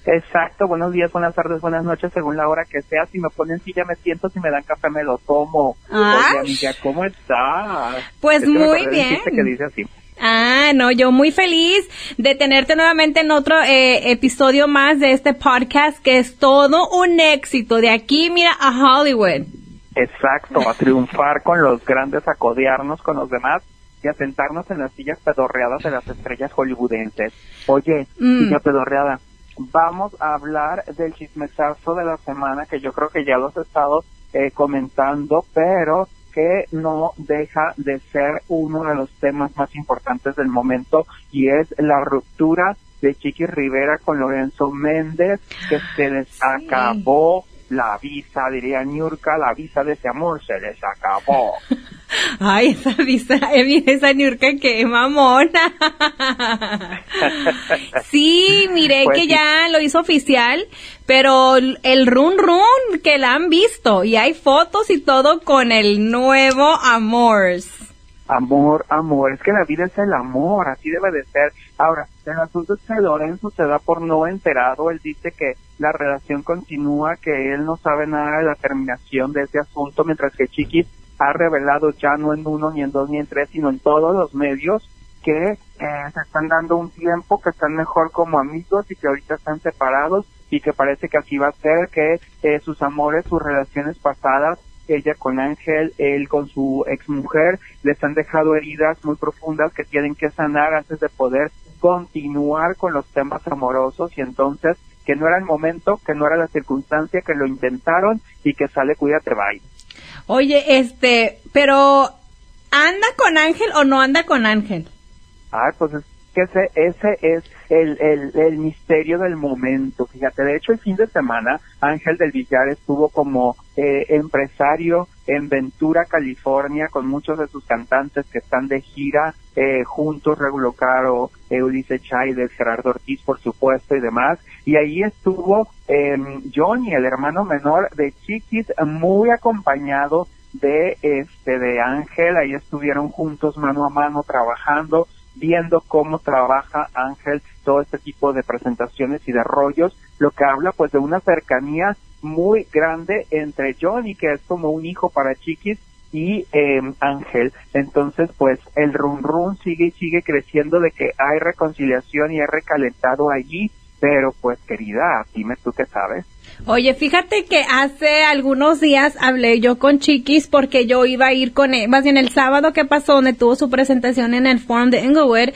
Exacto, buenos días, buenas tardes, buenas noches, según la hora que sea. Si me ponen silla me siento, si me dan café me lo tomo. Oye, amiga, ¿cómo estás? Pues muy bien. Que dice así. Ah, no, yo muy feliz de tenerte nuevamente en otro eh, episodio más de este podcast que es todo un éxito. De aquí, mira, a Hollywood. Exacto, a triunfar con los grandes, a codearnos con los demás y a sentarnos en las sillas pedorreadas de las estrellas hollywoodenses. Oye, mm. silla pedorreada, vamos a hablar del chismesazo de la semana que yo creo que ya los he estado eh, comentando, pero que no deja de ser uno de los temas más importantes del momento y es la ruptura de Chiqui Rivera con Lorenzo Méndez que se les acabó la visa, diría Niurka, la visa de ese amor se les acabó. Ay, esa visa, esa Niurka que mamona. sí, miré pues que ya lo hizo oficial, pero el run run que la han visto y hay fotos y todo con el nuevo Amors. Amor, amor, es que la vida es el amor, así debe de ser. Ahora, el asunto es que Lorenzo se da por no enterado, él dice que la relación continúa, que él no sabe nada de la terminación de ese asunto, mientras que Chiquis ha revelado ya no en uno, ni en dos, ni en tres, sino en todos los medios que eh, se están dando un tiempo, que están mejor como amigos y que ahorita están separados y que parece que así va a ser, que eh, sus amores, sus relaciones pasadas ella con Ángel, él con su exmujer, les han dejado heridas muy profundas que tienen que sanar antes de poder continuar con los temas amorosos y entonces que no era el momento, que no era la circunstancia, que lo intentaron y que sale cuídate bye. Oye, este, pero ¿anda con Ángel o no anda con Ángel? Ah, pues es que ese, ese es el, el, el, misterio del momento. Fíjate, de hecho el fin de semana Ángel del Villar estuvo como eh, empresario en Ventura, California, con muchos de sus cantantes que están de gira eh, juntos, Regulo Caro, Ulises Chávez, Gerardo Ortiz, por supuesto, y demás. Y ahí estuvo eh, Johnny, el hermano menor de Chiquis, muy acompañado de este de Ángel, ahí estuvieron juntos mano a mano trabajando viendo cómo trabaja Ángel todo este tipo de presentaciones y de rollos, lo que habla pues de una cercanía muy grande entre Johnny, que es como un hijo para Chiquis, y eh, Ángel. Entonces, pues el run run sigue y sigue creciendo de que hay reconciliación y hay recalentado allí, pero pues querida, dime tú qué sabes. Oye, fíjate que hace algunos días hablé yo con Chiquis porque yo iba a ir con él, más bien el sábado que pasó, donde tuvo su presentación en el Forum de Inglewood,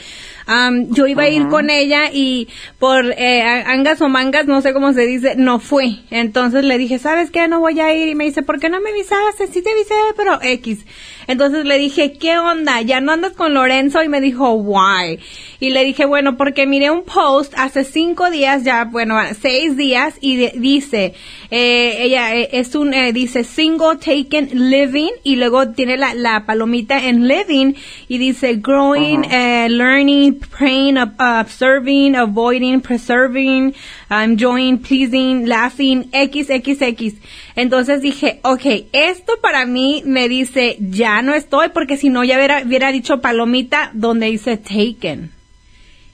yo iba a ir con ella y por eh, angas o mangas, no sé cómo se dice, no fui. Entonces le dije, ¿sabes qué? No voy a ir. Y me dice, ¿por qué no me avisaste? Sí te avisé, pero X. Entonces le dije, ¿qué onda? ¿Ya no andas con Lorenzo? Y me dijo, why? Y le dije, bueno, porque miré un post hace cinco días, ya, bueno, seis días, y dice, eh, ella eh, es un, eh, dice single taken living, y luego tiene la, la palomita en living, y dice growing, learning, praying, observing, avoiding, preserving, enjoying, pleasing, laughing, XXX. Entonces dije, ok, esto para mí me dice, ya no estoy, porque si no ya hubiera, hubiera dicho palomita donde dice taken.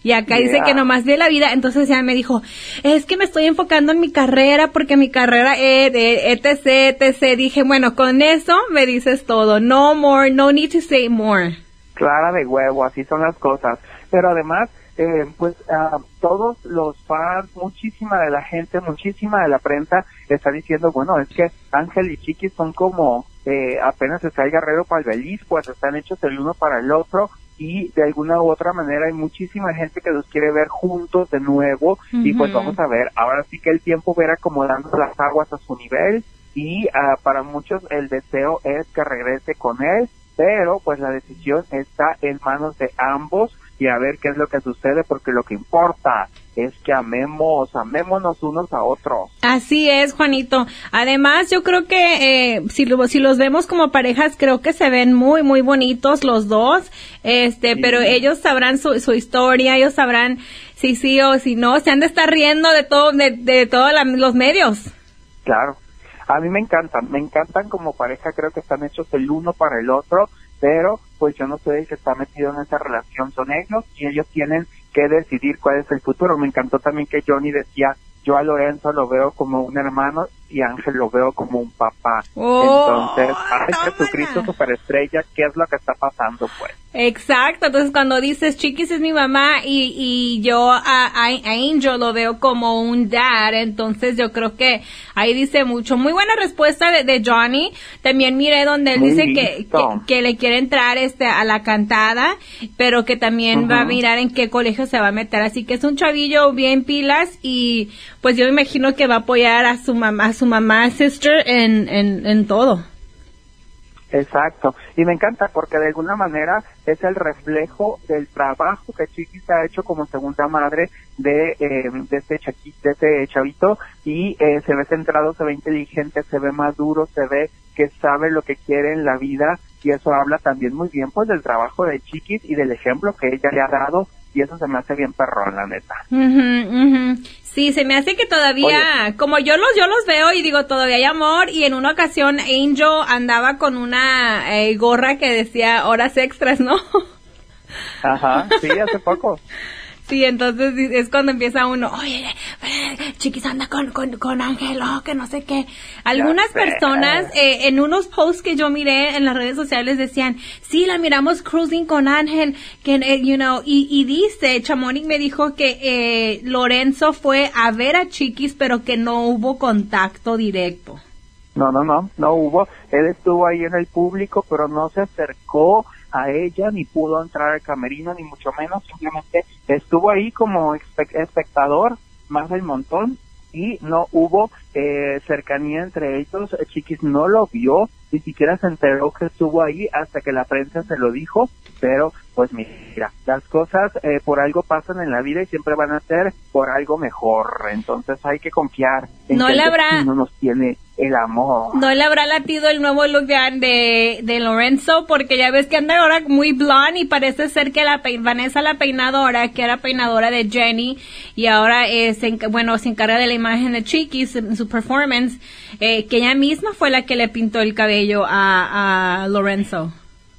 Y acá dice que nomás ve la vida, entonces ya me dijo, es que me estoy enfocando en mi carrera porque mi carrera es etc, etc. Dije, bueno, con eso me dices todo. No more, no need to say more. Clara de huevo, así son las cosas. Pero además, eh, pues uh, todos los fans, muchísima de la gente, muchísima de la prensa está diciendo, bueno, es que Ángel y Chiqui son como eh, apenas está el guerrero para el pues están hechos el uno para el otro y de alguna u otra manera hay muchísima gente que los quiere ver juntos de nuevo y pues vamos a ver, ahora sí que el tiempo verá acomodando las aguas a su nivel y uh, para muchos el deseo es que regrese con él, pero pues la decisión está en manos de ambos y a ver qué es lo que sucede porque lo que importa es que amemos, amémonos unos a otros. Así es, Juanito. Además, yo creo que eh, si, si los vemos como parejas, creo que se ven muy, muy bonitos los dos, este, pero ellos sabrán su, su historia, ellos sabrán si sí o si no, se han de estar riendo de todo, de, de todos los medios. Claro. A mí me encantan, me encantan como pareja, creo que están hechos el uno para el otro pero pues yo no soy el que está metido en esa relación, son ellos y ellos tienen que decidir cuál es el futuro. Me encantó también que Johnny decía, yo a Lorenzo lo veo como un hermano y Ángel lo veo como un papá. Oh, Entonces, ay, Jesucristo superestrella, ¿qué es lo que está pasando pues? Exacto, entonces cuando dices Chiquis es mi mamá y, y yo a, a, Angel lo veo como un dad, entonces yo creo que ahí dice mucho. Muy buena respuesta de, de Johnny. También miré donde él dice que, que, le quiere entrar este a la cantada, pero que también va a mirar en qué colegio se va a meter. Así que es un chavillo bien pilas y pues yo me imagino que va a apoyar a su mamá, a su mamá, sister en, en, todo. Exacto, y me encanta porque de alguna manera es el reflejo del trabajo que Chiquis ha hecho como segunda madre de, eh, de, este, de este chavito. Y eh, se ve centrado, se ve inteligente, se ve maduro, se ve que sabe lo que quiere en la vida. Y eso habla también muy bien pues del trabajo de Chiquis y del ejemplo que ella le ha dado y eso se me hace bien perrón, la neta. Sí, se me hace que todavía, como yo los, yo los veo y digo, todavía hay amor y en una ocasión Angel andaba con una eh, gorra que decía horas extras, ¿no? Ajá, sí, hace poco. Sí, entonces es cuando empieza uno, oye, chiquis anda con, con, con Ángel, oh, que no sé qué. Algunas personas eh, en unos posts que yo miré en las redes sociales decían, sí, la miramos cruising con Ángel, que, eh, you know, y, y dice, Chamonix me dijo que eh, Lorenzo fue a ver a Chiquis, pero que no hubo contacto directo. No, no, no, no hubo. Él estuvo ahí en el público, pero no se acercó a ella, ni pudo entrar al camerino, ni mucho menos, simplemente estuvo ahí como espectador más del montón y no hubo eh, cercanía entre ellos. Chiquis no lo vio, ni siquiera se enteró que estuvo ahí hasta que la prensa se lo dijo, pero pues mira, las cosas eh, por algo pasan en la vida y siempre van a ser por algo mejor, entonces hay que confiar en no que le habrá... no nos tiene el amor. No le habrá latido el nuevo look de, de Lorenzo, porque ya ves que anda ahora muy blonde y parece ser que la Vanessa la peinadora, que era peinadora de Jenny, y ahora es, bueno, se encarga de la imagen de Chiquis en su performance, eh, que ella misma fue la que le pintó el cabello a, a Lorenzo.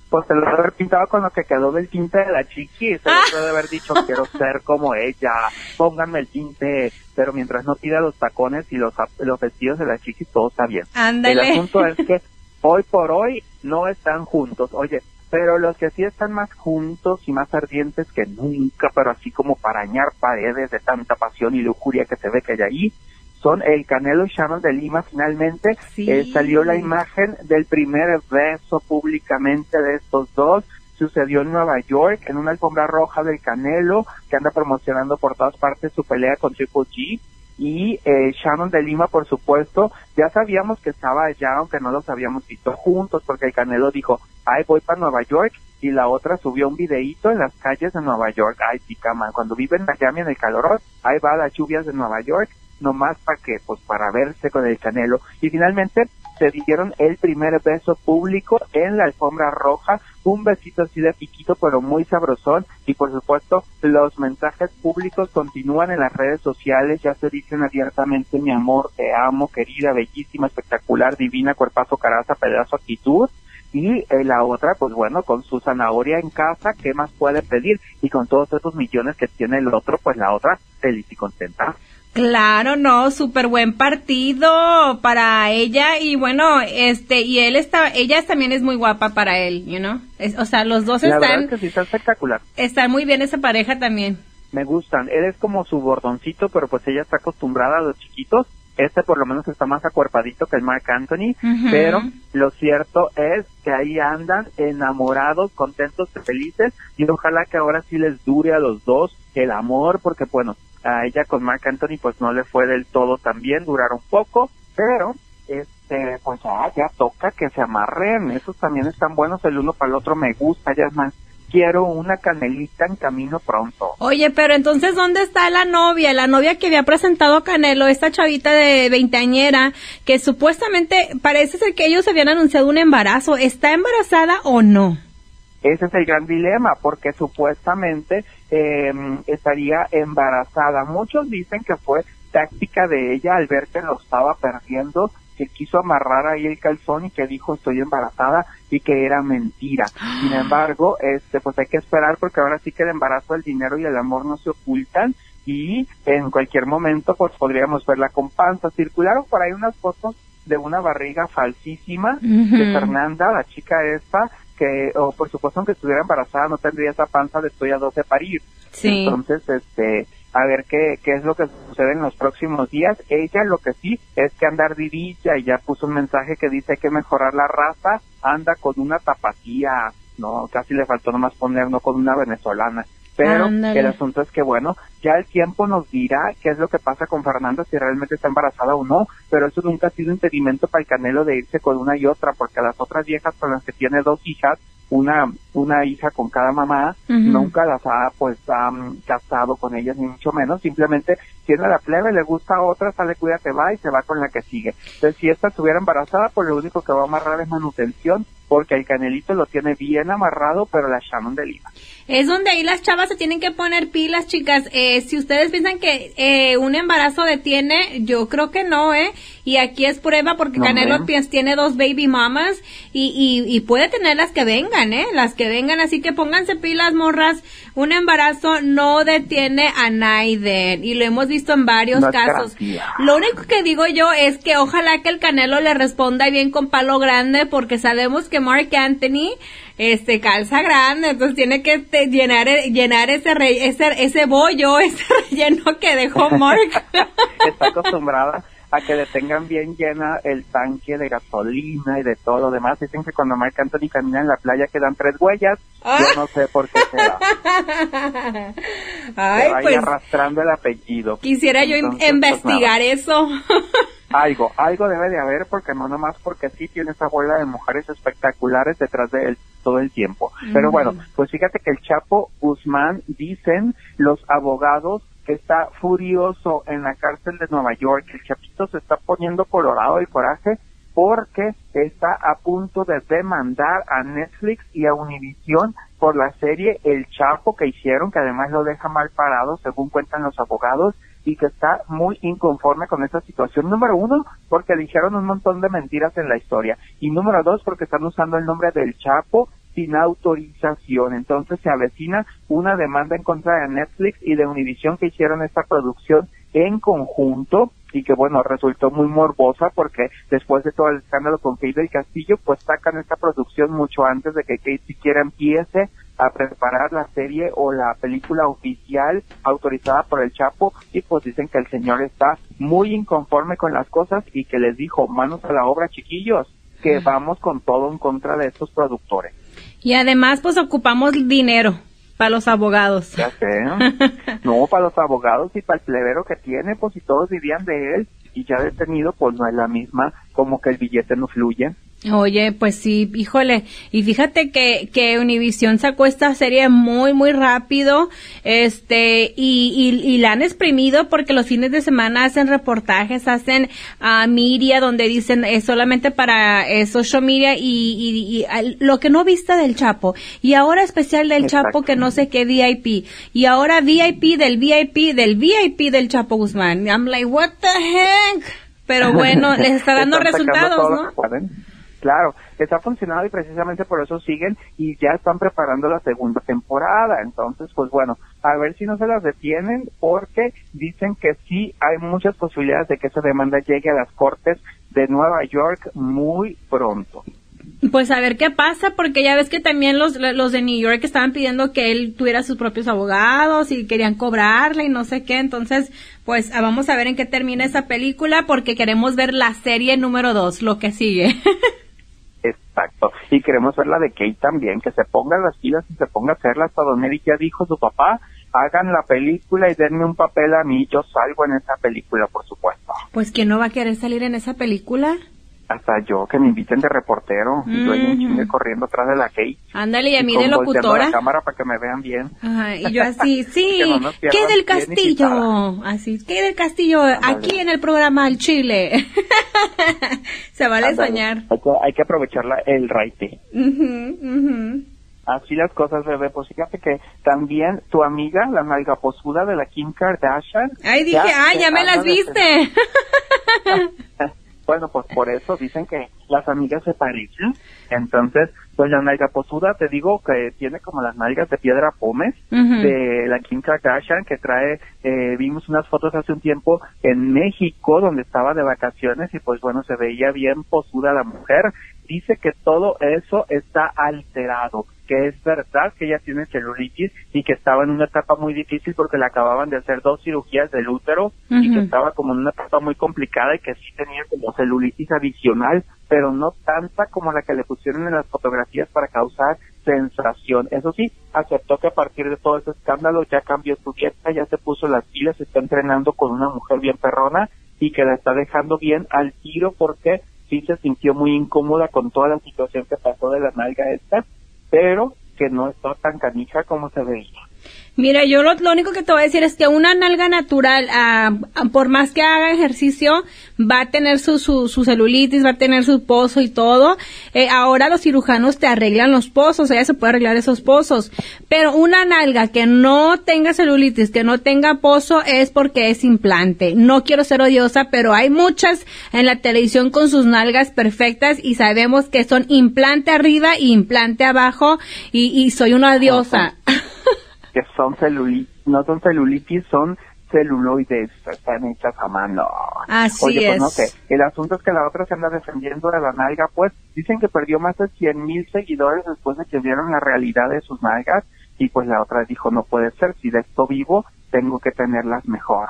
Pues se lo debe haber pintado con lo que quedó del tinte de la chiqui, se lo debe haber dicho quiero ser como ella, pónganme el tinte, pero mientras no tira los tacones y los, los vestidos de la chiqui, todo está bien. El asunto es que hoy por hoy no están juntos, oye, pero los que sí están más juntos y más ardientes que nunca, pero así como para añar paredes de tanta pasión y lujuria que se ve que hay ahí, son el Canelo y Shannon de Lima. Finalmente eh, salió la imagen del primer beso públicamente de estos dos. Sucedió en Nueva York, en una alfombra roja del Canelo, que anda promocionando por todas partes su pelea con Triple G. Y eh, Shannon de Lima, por supuesto, ya sabíamos que estaba allá, aunque no los habíamos visto juntos, porque el Canelo dijo, ay, voy para Nueva York, y la otra subió un videíto en las calles de Nueva York. Ay, pica cuando vive en Miami en el calor, ahí va las lluvias de Nueva York, nomás para que, pues para verse con el Canelo. Y finalmente se dieron el primer beso público en la alfombra roja, un besito así de piquito pero muy sabrosón y por supuesto los mensajes públicos continúan en las redes sociales, ya se dicen abiertamente mi amor, te amo, querida, bellísima, espectacular, divina, cuerpazo, caraza, pedazo, actitud y eh, la otra, pues bueno, con su zanahoria en casa, ¿qué más puede pedir? Y con todos esos millones que tiene el otro, pues la otra feliz y contenta. Claro, no, súper buen partido para ella y bueno, este y él está, ella también es muy guapa para él, you know? o sea, los dos La están, verdad que sí está espectacular. Están muy bien esa pareja también. Me gustan. Él es como su bordoncito, pero pues ella está acostumbrada a los chiquitos. Este por lo menos está más acuerpadito que el Mark Anthony, pero lo cierto es que ahí andan enamorados, contentos, felices y ojalá que ahora sí les dure a los dos el amor, porque bueno, a ella con Mark Anthony pues no le fue del todo tan bien, duraron poco, pero este pues ya, toca que se amarren, esos también están buenos el uno para el otro, me gusta, ya es más, quiero una canelita en camino pronto. Oye, pero entonces, ¿dónde está la novia? La novia que había presentado Canelo, esta chavita de veinteañera, que supuestamente parece ser que ellos habían anunciado un embarazo. ¿Está embarazada o no? Ese es el gran dilema, porque supuestamente eh, estaría embarazada. Muchos dicen que fue táctica de ella al ver que lo estaba perdiendo que quiso amarrar ahí el calzón y que dijo estoy embarazada y que era mentira. Sin embargo, este pues hay que esperar porque ahora sí que el embarazo, el dinero y el amor no se ocultan y en cualquier momento pues podríamos verla con panza. Circularon por ahí unas fotos de una barriga falsísima de Fernanda, la chica esta, que, o por supuesto aunque estuviera embarazada no tendría esa panza de estoy a dos de parir. Sí. Entonces, este, a ver qué, qué es lo que sucede en los próximos días. Ella lo que sí es que anda ardidilla y ya puso un mensaje que dice hay que mejorar la raza, anda con una tapatía, no, casi le faltó nomás poner, no con una venezolana. Pero Ándale. el asunto es que, bueno, ya el tiempo nos dirá qué es lo que pasa con Fernanda, si realmente está embarazada o no, pero eso nunca ha sido impedimento para el Canelo de irse con una y otra, porque las otras viejas con las que tiene dos hijas, una una hija con cada mamá, nunca las ha pues am, casado con ellas ni mucho menos, simplemente tiene la plebe, le gusta a otra, sale cuídate va y se va con la que sigue. Entonces si esta estuviera embarazada, pues lo único que va a amarrar es manutención, porque el canelito lo tiene bien amarrado, pero la Shannon de Lima. Es donde ahí las chavas se tienen que poner pilas, chicas. Eh, si ustedes piensan que eh, un embarazo detiene, yo creo que no, ¿eh? Y aquí es prueba porque No, Canelo piens- tiene dos baby mamas y, y, y puede tener las que vengan, ¿eh? Las que vengan, así que pónganse pilas, morras. Un embarazo no detiene a Naiden y lo hemos visto en varios No casos. Lo único que digo yo es que ojalá que el Canelo le responda bien con palo grande porque sabemos que Mark Anthony este calza grande, entonces tiene que te- llenar llenar ese re- ese ese bollo, ese relleno que dejó Mark. Está acostumbrada a que le tengan bien llena el tanque de gasolina y de todo lo demás. Dicen que cuando Marc Anthony camina en la playa quedan tres huellas. Ah. Yo no sé por qué será. Ay, Se pues arrastrando el apellido. quisiera yo pues, investigar eso. algo, algo debe de haber porque no nomás porque sí tiene esa bola de mujeres espectaculares detrás de él todo el tiempo. Pero bueno, pues fíjate que el Chapo Guzmán dicen los abogados está furioso en la cárcel de Nueva York. El Chapito se está poniendo colorado el coraje porque está a punto de demandar a Netflix y a Univision por la serie El Chapo que hicieron, que además lo deja mal parado, según cuentan los abogados, y que está muy inconforme con esta situación. Número uno, porque dijeron un montón de mentiras en la historia. Y número dos, porque están usando el nombre del Chapo sin autorización. Entonces se avecina una demanda en contra de Netflix y de Univision que hicieron esta producción en conjunto y que bueno, resultó muy morbosa porque después de todo el escándalo con Kate del Castillo, pues sacan esta producción mucho antes de que Kate siquiera empiece a preparar la serie o la película oficial autorizada por el Chapo y pues dicen que el señor está muy inconforme con las cosas y que les dijo manos a la obra chiquillos que vamos con todo en contra de estos productores. Y además pues ocupamos dinero para los abogados. Ya sé. No, para los abogados y para el plebero que tiene, pues si todos vivían de él y ya detenido, pues no es la misma, como que el billete no fluye. Oye, pues sí, híjole. Y fíjate que, que Univision sacó esta serie muy, muy rápido, este, y, y, y la han exprimido porque los fines de semana hacen reportajes, hacen ah, media donde dicen es solamente para eh, social media y, y, y, al- lo que no viste del Chapo. Y ahora especial del. Chapo que no sé qué VIP. Y ahora VIP del VIP del VIP del Chapo Guzmán. I'm like, what the heck? Pero bueno, les está dando resultados, ¿no? Claro, está funcionando y precisamente por eso siguen y ya están preparando la segunda temporada. Entonces, pues bueno, a ver si no se las detienen porque dicen que sí hay muchas posibilidades de que esa demanda llegue a las cortes de Nueva York muy pronto. Pues a ver qué pasa, porque ya ves que también los, los de New York estaban pidiendo que él tuviera sus propios abogados y querían cobrarle y no sé qué. Entonces, pues ah, vamos a ver en qué termina esa película porque queremos ver la serie número dos, lo que sigue. Exacto. Y queremos ver la de Kate también, que se ponga las pilas y se ponga a hacerla. Hasta Don Eric ya dijo su papá, hagan la película y denme un papel a mí, yo salgo en esa película, por supuesto. Pues ¿quién no va a querer salir en esa película? Hasta yo que me inviten de reportero y yo ahí corriendo atrás de la Kate. Ándale, y a mí de locutora. la cámara para que me vean bien. y yo así, sí, ¿qué del castillo? Así, ¿qué del castillo? Aquí en el programa El Chile. Se vale soñar. Hay que, aprovechar el raite. Así las cosas, bebé. Pues fíjate que también tu amiga, la nalga posuda de la Kim Kardashian. Ay, dije, ay, ya me las viste. Bueno, pues por eso dicen que las amigas se parecen. Entonces, pues la nalga posuda, te digo que tiene como las nalgas de piedra pómez de la Kim Kardashian, que trae, eh, vimos unas fotos hace un tiempo en México, donde estaba de vacaciones, y pues bueno, se veía bien posuda la mujer. Dice que todo eso está alterado que es verdad que ella tiene celulitis y que estaba en una etapa muy difícil porque le acababan de hacer dos cirugías del útero y que estaba como en una etapa muy complicada y que sí tenía como celulitis adicional, pero no tanta como la que le pusieron en las fotografías para causar sensación. Eso sí, aceptó que a partir de todo ese escándalo ya cambió su dieta, ya se puso las pilas, está entrenando con una mujer bien perrona y que la está dejando bien al tiro porque sí se sintió muy incómoda con toda la situación que pasó de la nalga esta pero que no está tan canija como se veía. Mira, yo lo, único que te voy a decir es que una nalga natural, ah, ah, por más que haga ejercicio, va a tener su, su, celulitis, va a tener su pozo y todo. Eh, ahora los cirujanos te arreglan los pozos, ella se puede arreglar esos pozos. Pero una nalga que no tenga celulitis, que no tenga pozo, es porque es implante. No quiero ser odiosa, pero hay muchas en la televisión con sus nalgas perfectas y sabemos que son implante arriba y implante abajo y, y soy una diosa que son celulitis, no son celulitis, son celuloides, están hechas a mano. Así Oye, pues no sé, el asunto es que la otra se anda defendiendo de la nalga, pues dicen que perdió más de 100 mil seguidores después de que vieron la realidad de sus nalgas y pues la otra dijo, no puede ser, si de esto vivo, tengo que tenerlas mejor.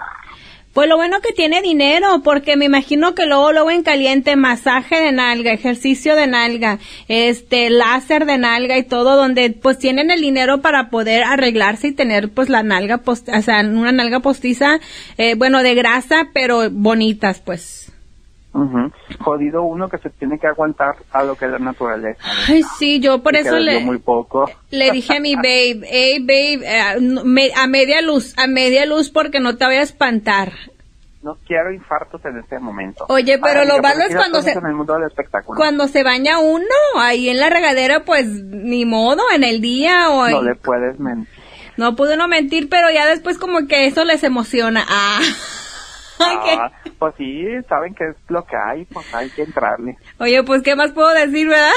Pues lo bueno que tiene dinero, porque me imagino que luego, luego en caliente, masaje de nalga, ejercicio de nalga, este, láser de nalga y todo, donde pues tienen el dinero para poder arreglarse y tener pues la nalga, post o sea, una nalga postiza, eh, bueno, de grasa, pero bonitas, pues. Jodido uno que se tiene que aguantar a lo que es la naturaleza. Ay, sí, yo por eso le, muy poco. le dije a mi babe, hey babe, eh, a media luz, a media luz porque no te voy a espantar. No quiero infartos en este momento. Oye, pero lo malo es cuando se, cuando se baña uno, ahí en la regadera, pues ni modo, en el día o... No le puedes mentir. No pude no mentir, pero ya después como que eso les emociona. Ah. Ah, pues sí, saben que es lo que hay, pues hay que entrarle. Oye, pues qué más puedo decir, ¿verdad?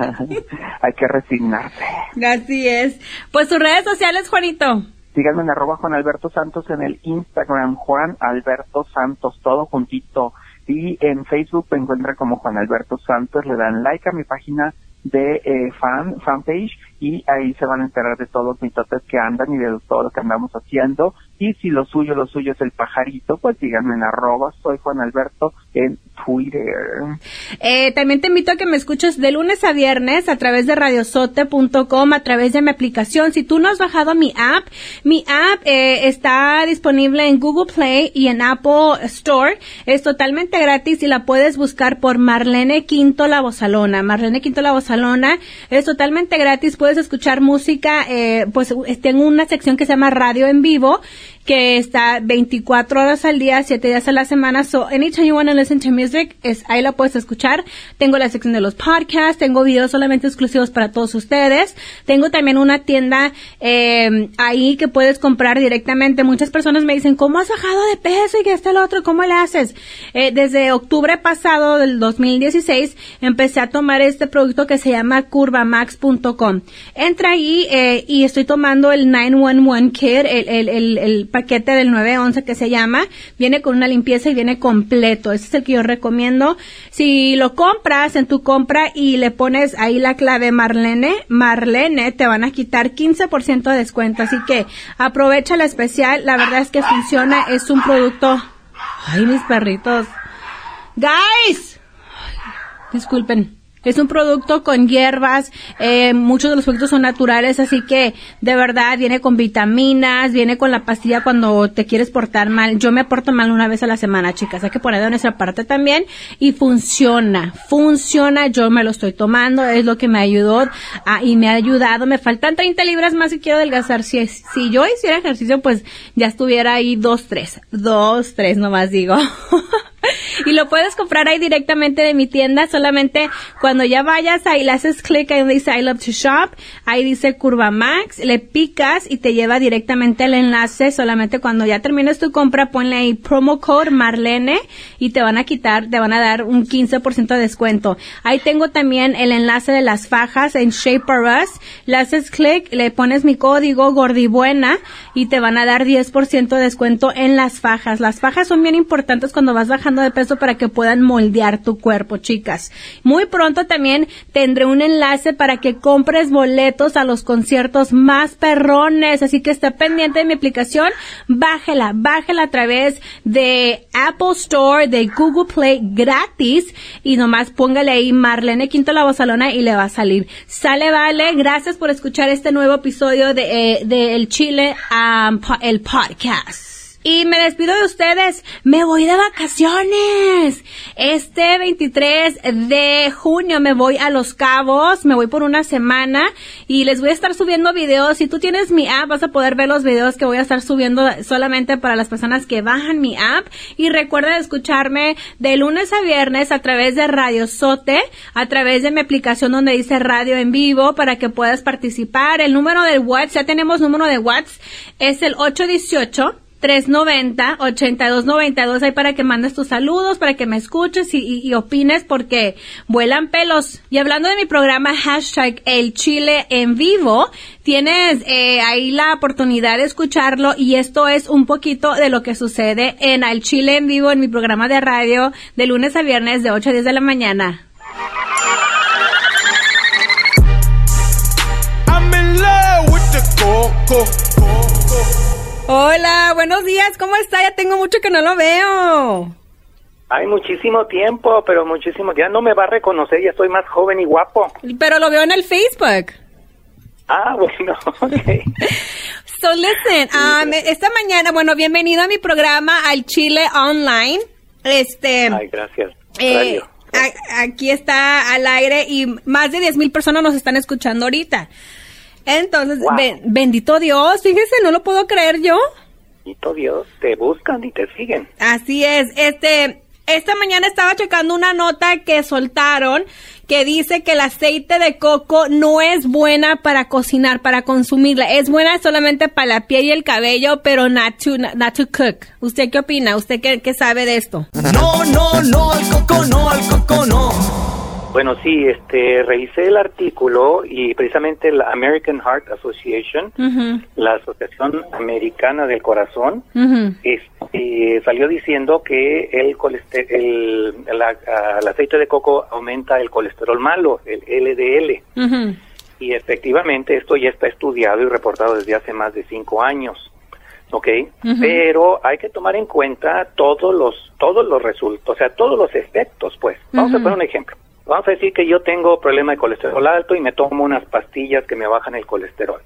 hay que resignarse. Así es. Pues sus redes sociales, Juanito. Síganme en arroba Juan Alberto Santos en el Instagram, Juan Alberto Santos, todo juntito. Y en Facebook me encuentra como Juan Alberto Santos, le dan like a mi página de eh, fan, fanpage y ahí se van a enterar de todos los mitotes que andan y de todo lo que andamos haciendo. Y si lo suyo, lo suyo es el pajarito, pues díganme en arroba, soy Juan Alberto en Twitter. Eh, también te invito a que me escuches de lunes a viernes a través de radiosote.com, a través de mi aplicación. Si tú no has bajado mi app, mi app eh, está disponible en Google Play y en Apple Store. Es totalmente gratis y la puedes buscar por Marlene Quinto La Bozalona. Marlene Quinto La Bozalona es totalmente gratis. Puedes escuchar música, eh, pues tengo una sección que se llama Radio en Vivo que está 24 horas al día, 7 días a la semana. So, anytime you want to listen to music, es, ahí la puedes escuchar. Tengo la sección de los podcasts, tengo videos solamente exclusivos para todos ustedes. Tengo también una tienda eh, ahí que puedes comprar directamente. Muchas personas me dicen, ¿cómo has bajado de peso y que está el otro? ¿Cómo le haces? Eh, desde octubre pasado del 2016 empecé a tomar este producto que se llama curvamax.com. Entra ahí eh, y estoy tomando el 911 Kit, el, el, el, paquete del 911 que se llama. Viene con una limpieza y viene completo. Ese es el que yo recomiendo. Si lo compras en tu compra y le pones ahí la clave Marlene, Marlene, te van a quitar 15% de descuento. Así que aprovecha la especial. La verdad es que funciona. Es un producto. Ay, mis perritos. Guys. Disculpen. Es un producto con hierbas, eh, muchos de los productos son naturales, así que de verdad viene con vitaminas, viene con la pastilla cuando te quieres portar mal. Yo me porto mal una vez a la semana, chicas, hay que poner de nuestra parte también y funciona, funciona, yo me lo estoy tomando, es lo que me ayudó y me ha ayudado. Me faltan 30 libras más y quiero adelgazar. Si, si yo hiciera ejercicio, pues ya estuviera ahí dos, tres, dos, tres nomás digo. y lo puedes comprar ahí directamente de mi tienda. Solamente cuando ya vayas ahí le haces clic ahí donde dice I love to shop. Ahí dice Curva Max. Le picas y te lleva directamente el enlace. Solamente cuando ya termines tu compra ponle ahí promo code Marlene y te van a quitar, te van a dar un 15% de descuento. Ahí tengo también el enlace de las fajas en Shaper Us. Le haces clic, le pones mi código gordibuena y te van a dar 10% de descuento en las fajas. Las fajas son bien importantes cuando vas bajando de peso para que puedan moldear tu cuerpo, chicas. Muy pronto también tendré un enlace para que compres boletos a los conciertos más perrones, así que esté pendiente de mi aplicación, bájela, bájela a través de Apple Store, de Google Play gratis y nomás póngale ahí Marlene Quinto La Bozalona y le va a salir. Sale, vale, gracias por escuchar este nuevo episodio de, eh, El Chile, um, el podcast. Y me despido de ustedes. Me voy de vacaciones. Este 23 de junio me voy a Los Cabos. Me voy por una semana y les voy a estar subiendo videos. Si tú tienes mi app, vas a poder ver los videos que voy a estar subiendo solamente para las personas que bajan mi app. Y recuerda escucharme de lunes a viernes a través de Radio Sote, a través de mi aplicación donde dice radio en vivo para que puedas participar. El número del WhatsApp, ya tenemos número de WhatsApp, es el 818 390-8292 ahí para que mandes tus saludos, para que me escuches y, opines porque vuelan pelos. Y hablando de mi programa hashtag El Chile en vivo, tienes eh, ahí la oportunidad de escucharlo y esto es un poquito de lo que sucede en El Chile en vivo en mi programa de radio de lunes a viernes de 8 a 10 de la mañana. Hola, buenos días, ¿cómo está? Ya tengo mucho que no lo veo. Hay muchísimo tiempo, pero muchísimo. Ya no me va a reconocer, ya estoy más joven y guapo. Pero lo veo en el Facebook. Ah, bueno, ok. so, listen, um, esta mañana, bueno, bienvenido a mi programa al Chile Online. Este. Ay, gracias. Eh, aquí está al aire y más de 10 mil personas nos están escuchando ahorita. Entonces, bendito Dios, fíjese, no lo puedo creer yo. Bendito Dios, te buscan y te siguen. Así es, este, esta mañana estaba checando una nota que soltaron que dice que el aceite de coco no es buena para cocinar, para consumirla. Es buena solamente para la piel y el cabello, pero not to, not to cook. ¿Usted qué opina? ¿Usted qué, qué sabe de esto? No, no, no, al coco no, al coco no. Bueno, sí, este, revisé el artículo y precisamente la American Heart Association, la Asociación Americana del Corazón, este, salió diciendo que el, el, el, aceite de coco aumenta el colesterol malo, el LDL. Y efectivamente esto ya está estudiado y reportado desde hace más de cinco años. ¿ok? Pero hay que tomar en cuenta todos los todos los resultados, o sea, todos los efectos, pues. Vamos a poner un ejemplo. Vamos a decir que yo tengo problema de colesterol alto y me tomo unas pastillas que me bajan el colesterol.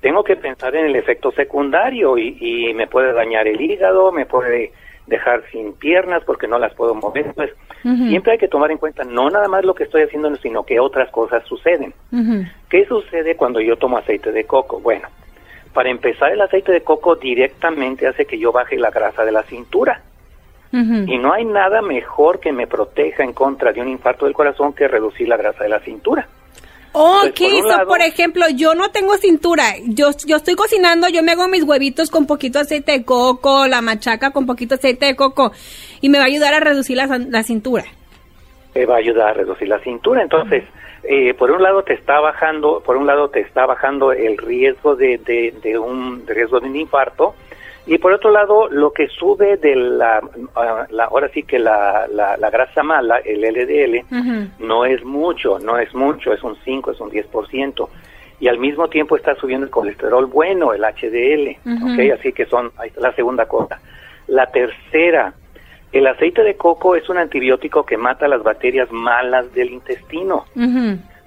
Tengo que pensar en el efecto secundario y, me puede dañar el hígado, me puede dejar sin piernas porque no las puedo mover. Pues siempre hay que tomar en cuenta no nada más lo que estoy haciendo, sino que otras cosas suceden. ¿Qué sucede cuando yo tomo aceite de coco? Bueno, Para empezar, el aceite de coco directamente hace que yo baje la grasa de la cintura. Y no hay nada mejor que me proteja en contra de un infarto del corazón que reducir la grasa de la cintura. Ok, por, por ejemplo, yo no tengo cintura. Yo, yo estoy cocinando, yo me hago mis huevitos con poquito aceite de coco, la machaca con poquito aceite de coco, y me va a ayudar a reducir la, la cintura. Me va a ayudar a reducir la cintura. Entonces, eh, por un lado te está bajando, por un lado te está bajando el riesgo de, de, un riesgo de un infarto, y por otro lado, lo que sube de la, ah, la ahora sí que la, la, grasa mala, el LDL, no es mucho, no es mucho, es un 5, es un 10%. Y al mismo tiempo está subiendo el colesterol bueno, el HDL, Así que son, ahí está la segunda cosa. La tercera, el aceite de coco es un antibiótico que mata las bacterias malas del intestino.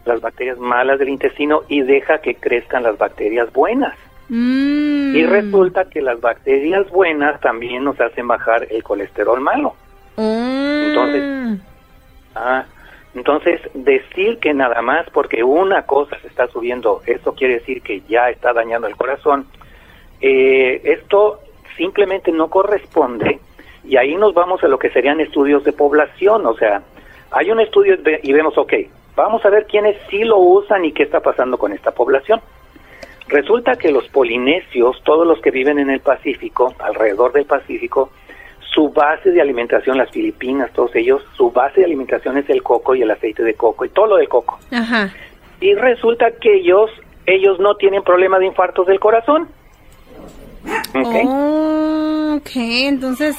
Las bacterias malas del intestino y deja que crezcan las bacterias buenas. Mm. Y resulta que las bacterias buenas también nos hacen bajar el colesterol malo. Mm. Entonces, ah, entonces, decir que nada más porque una cosa se está subiendo, eso quiere decir que ya está dañando el corazón, eh, esto simplemente no corresponde y ahí nos vamos a lo que serían estudios de población, o sea, hay un estudio y vemos, ok, vamos a ver quiénes sí lo usan y qué está pasando con esta población. Resulta que los polinesios, todos los que viven en el Pacífico, alrededor del Pacífico, su base de alimentación, las Filipinas, todos ellos, su base de alimentación es el coco y el aceite de coco y todo lo de coco. Ajá. Y resulta que ellos, ellos no tienen problema de infartos del corazón. Okay. Oh, ok, entonces,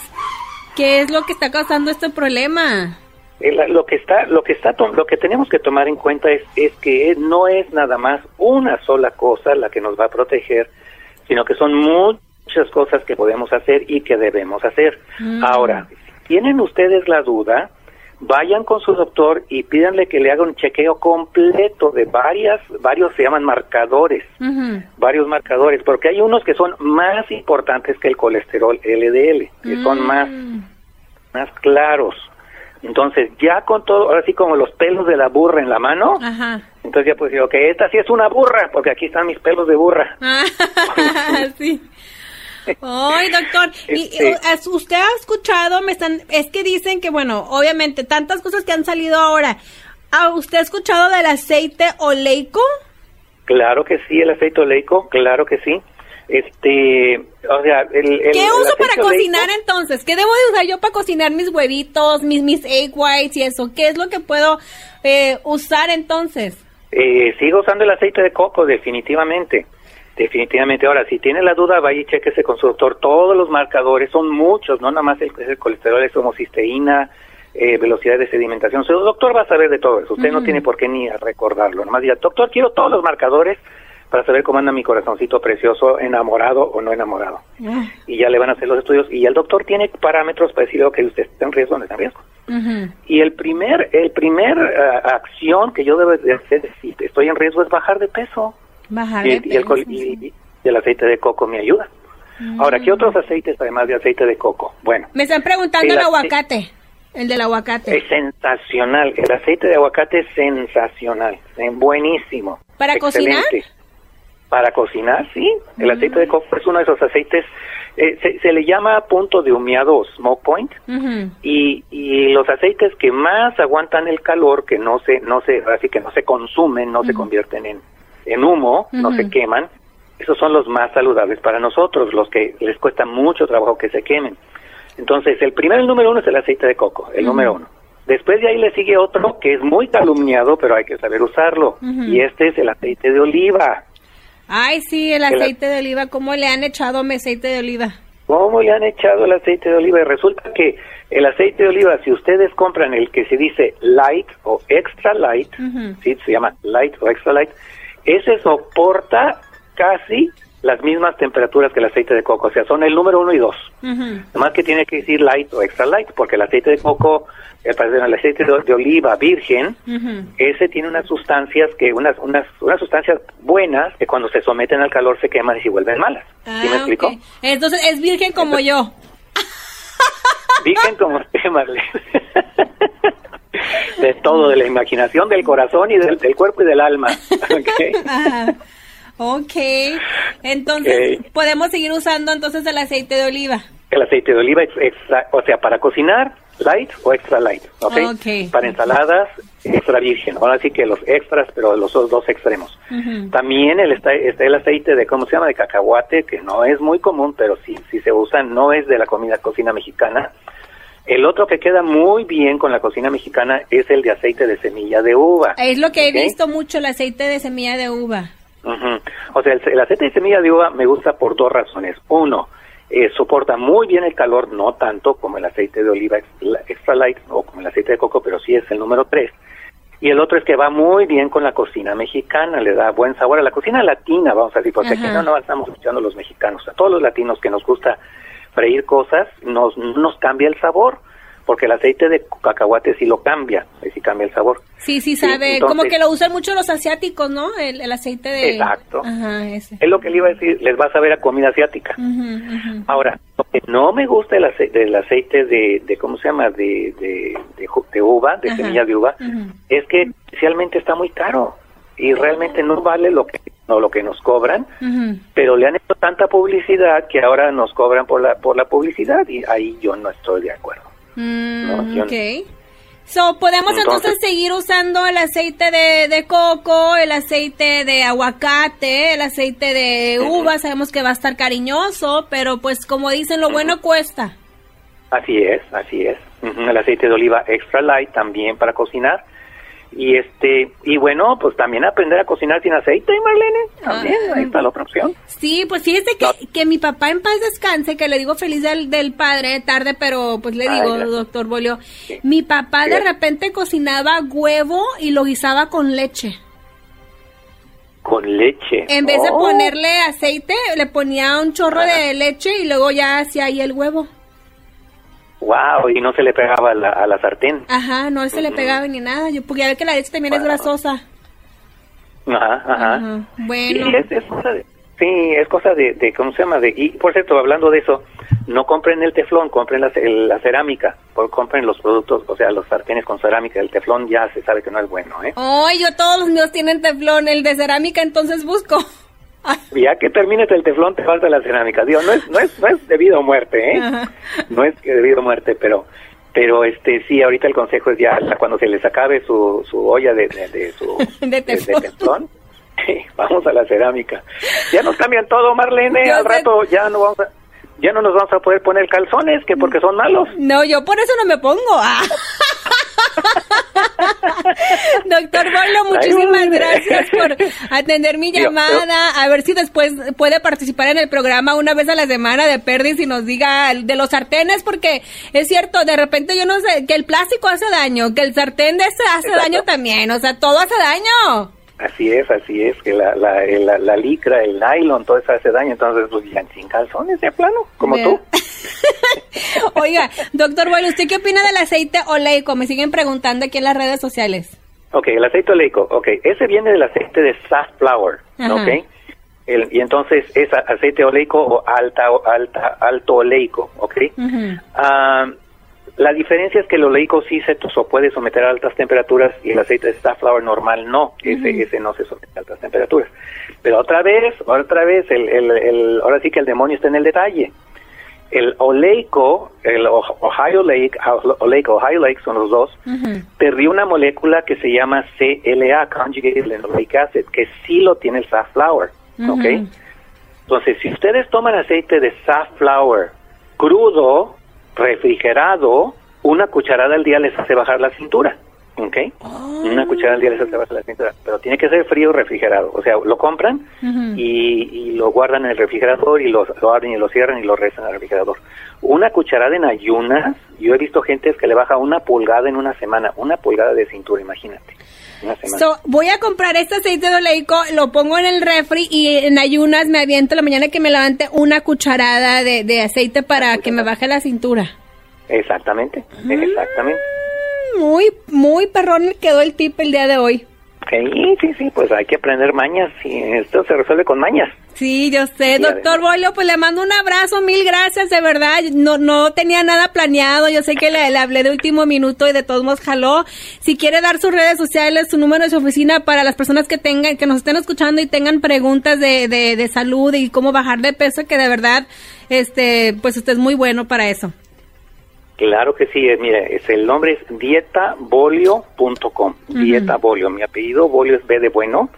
¿qué es lo que está causando este problema? Eh, lo que está lo que está lo que tenemos que tomar en cuenta es es que no es nada más una sola cosa la que nos va a proteger sino que son muchas cosas que podemos hacer y que debemos hacer Mm. ahora tienen ustedes la duda vayan con su doctor y pídanle que le haga un chequeo completo de varias varios se llaman marcadores varios marcadores porque hay unos que son más importantes que el colesterol LDL que son Mm. más más claros. Entonces, ya con todo, ahora sí como los pelos de la burra en la mano, Ajá. entonces ya pues digo, que esta sí es una burra, porque aquí están mis pelos de burra. Sí. Ay, doctor, y, Este- y, ¿as- usted ha escuchado, me están, es que dicen que, bueno, obviamente, tantas cosas que han salido ahora. ¿Ha usted escuchado del aceite oleico? Claro que sí, el aceite oleico, claro que sí. Este, o sea, el, el ¿Qué uso para cocinar entonces? ¿Qué debo de usar yo para cocinar mis huevitos, mis, mis egg whites y eso? ¿Qué es lo que puedo eh, usar entonces? Eh, sigo usando el aceite de coco, definitivamente. Definitivamente. Ahora, si tiene la duda, vaya y chequese con su doctor. Todos los marcadores son muchos, no nada más el, el colesterol, es homocisteína, eh, velocidad de sedimentación. Su doctor va a saber de todo eso. Usted no tiene por qué ni recordarlo. Nomás diga, doctor, quiero todos los marcadores para saber cómo anda mi corazoncito precioso, enamorado o no enamorado. Y ya le van a hacer los estudios. Y el doctor tiene parámetros para decirle, ok, usted está en riesgo o no está en riesgo. Y el primer, el primer eh, acción que yo debo de hacer si estoy en riesgo es bajar de peso. Bajar Y, de y el, peso, y- sí. y el aceite de coco me ayuda. Ahora, ¿qué otros aceites además de aceite de coco? Bueno, Me están preguntando El aguacate. El del aguacate. es sensacional. El aceite de aguacate es sensacional. buenísimo. ¿Para Excelente. cocinar? Para cocinar, sí. El aceite de coco es uno de esos aceites. eh, se, se le llama punto de humeado o smoke point. Y, y los aceites que más aguantan el calor, que no se, no se, así que no se consumen, no se convierten en, en humo, no se queman, esos son los más saludables para nosotros, los que les cuesta mucho trabajo que se quemen. Entonces, el primer, el número uno es el aceite de coco, el número uno. Después de ahí le sigue otro que es muy calumniado, pero hay que saber usarlo. Y este es el aceite de oliva. Ay, sí, el aceite de oliva. ¿Cómo le han echado mi aceite de oliva? ¿Cómo le han echado el aceite de oliva? Y resulta que el aceite de oliva, si ustedes compran el que se dice light o extra light. ¿sí? se llama light o extra light, ese soporta casi las mismas temperaturas que el aceite de coco, o sea, son el número uno y dos. Nomás que tiene que decir light o extra light, porque el aceite de coco, eh, perdón, el aceite de, de oliva virgen, ese tiene unas sustancias que, unas, unas, unas sustancias buenas que cuando se someten al calor se queman y se vuelven malas. ¿Sí Ah, me explico? ok. Entonces es virgen como yo. Virgen como usted, Marlene. De todo, de la imaginación, del corazón y del, del cuerpo y del alma. ¿ok? Ok, entonces podemos seguir usando entonces el aceite de oliva. El aceite de oliva, extra, o sea, para cocinar, light o extra light, ¿ok? Para ensaladas, extra virgen. Ahora sí que los extras, pero los dos extremos. También el, está, está, el aceite de, ¿cómo se llama? De cacahuate, que no es muy común, pero sí, sí se usa, no es de la comida cocina mexicana. El otro que queda muy bien con la cocina mexicana es el de aceite de semilla de uva. Es lo que he visto mucho, el aceite de semilla de uva. O sea, el, aceite de semilla de uva me gusta por dos razones. Uno, eh, soporta muy bien el calor, no tanto como el aceite de oliva extra light o como el aceite de coco, pero sí es el número tres. Y el otro es que va muy bien con la cocina mexicana, le da buen sabor a la cocina latina, vamos a decir, porque aquí no, no estamos escuchando los mexicanos, a todos los latinos que nos gusta freír cosas, nos, nos cambia el sabor, porque el aceite de cacahuate sí lo cambia, sí cambia el sabor. Sí, sí sabe, como que lo usan mucho los asiáticos, ¿no? El, aceite de... Exacto. Es lo que le iba a decir, les va a saber a comida asiática. Ahora, lo que no me gusta el aceite, del aceite de, de, ¿cómo se llama? De, de, de, uva, de semilla de uva, es que especialmente está muy caro y realmente no vale lo que no lo que nos cobran, pero le han hecho tanta publicidad que ahora nos cobran por la por la publicidad y ahí yo no estoy de acuerdo. Mm, ok. So, podemos entonces, seguir usando el aceite de, de, coco, el aceite de aguacate, el aceite de uva, sabemos que va a estar cariñoso, pero pues como dicen, lo bueno cuesta. Así es, así es. El aceite de oliva extra light también para cocinar y este y bueno pues también aprender a cocinar sin aceite Marlene también ahí está la otra opción. Sí pues fíjese que, que mi papá en paz descanse que le digo feliz del, del padre tarde pero pues le digo doctor Bolio mi papá de repente cocinaba huevo y lo guisaba con leche. Con leche. En vez de oh. ponerle aceite le ponía un chorro de leche y luego ya hacía ahí el huevo Wow, y no se le pegaba a la, a la sartén. Ajá, no se le pegaba ni nada, yo porque ya ve que la leche también es grasosa. Ajá, ajá. Bueno. Sí, es, cosa de, sí, es cosa de, ¿cómo se llama? De, y por cierto, hablando de eso, no compren el teflón, compren la, la cerámica, compren los productos, o sea, los sartenes con cerámica, el teflón ya se sabe que no es bueno, ¿eh? Ay, yo todos los míos tienen teflón, el de cerámica entonces busco. Ya que termines el teflón te falta la cerámica. Digo, no es, no es, no es debido a muerte, ¿eh? No es debido a muerte, pero pero este sí ahorita el consejo es ya cuando se les acabe su, su olla de, de, su de teflón, vamos a la cerámica ya nos cambian todo Marlene al rato ya no vamos a ya no nos vamos a poder poner calzones que porque son malos no yo por eso no me pongo ah. Doctor Boilo, muchísimas gracias por atender mi llamada. A ver si después puede participar en el programa una vez a la semana de Perdis y nos diga de los sartenes, porque es cierto, de repente yo no sé, que el plástico hace daño, que el sartén de ese hace daño también, o sea, todo hace daño. Así es, así es, que la, la, la, licra, el nylon, todo eso hace daño, entonces pues ya sin calzones de plano, como tú. Oiga, doctor Boyle, ¿usted qué opina del aceite oleico? Me siguen preguntando aquí en las redes sociales. Ok, el aceite oleico, ok, ese viene del aceite de safflower, ok, y entonces es aceite oleico o alta, alta, alto oleico, ok. La diferencia es que el oleico sí se puede someter a altas temperaturas y el aceite de safflower normal no, ese, ese no se somete a altas temperaturas. Pero otra vez, otra vez, el, el, ahora sí que el demonio está en el detalle. El oleico, el Ohio Lake, oleico, Ohio Lake son los dos, perdió una molécula que se llama CLA, Conjugated Linoleic Acid, que sí lo tiene el safflower, ¿ok? Entonces, si ustedes toman aceite de safflower crudo, refrigerado, una cucharada al día les hace bajar la cintura. ¿ok? Oh. Una cucharada al día les hace bajar la cintura, pero tiene que ser frío refrigerado. O sea, lo compran y, lo guardan en el refrigerador y lo, abren y lo cierran y lo rezan al refrigerador. Una cucharada en ayunas, yo he visto gente que le baja una pulgada en una semana, una pulgada de cintura, imagínate. So, voy a comprar este aceite de oleico, lo pongo en el refri y en ayunas me aviento la mañana que me levante una cucharada de, aceite para que me baje la cintura. Exactamente, mm, exactamente. Muy, muy perrón quedó el tip el día de hoy. Sí, sí, sí, pues hay que aprender mañas y esto se resuelve con mañas. Sí, yo sé. Doctor Bolio, pues le mando un abrazo, mil gracias, de verdad. No no tenía nada planeado. Yo sé que le, hablé de último minuto y de todos modos jaló. Si quiere dar sus redes sociales, su número de su oficina para las personas que tengan, que nos estén escuchando y tengan preguntas de, de, de salud y cómo bajar de peso, que de verdad, este, pues usted es muy bueno para eso. Claro que sí, eh, mire, es, el nombre es dietabolio.com, dietabolio, mi apellido bolio es B de bueno,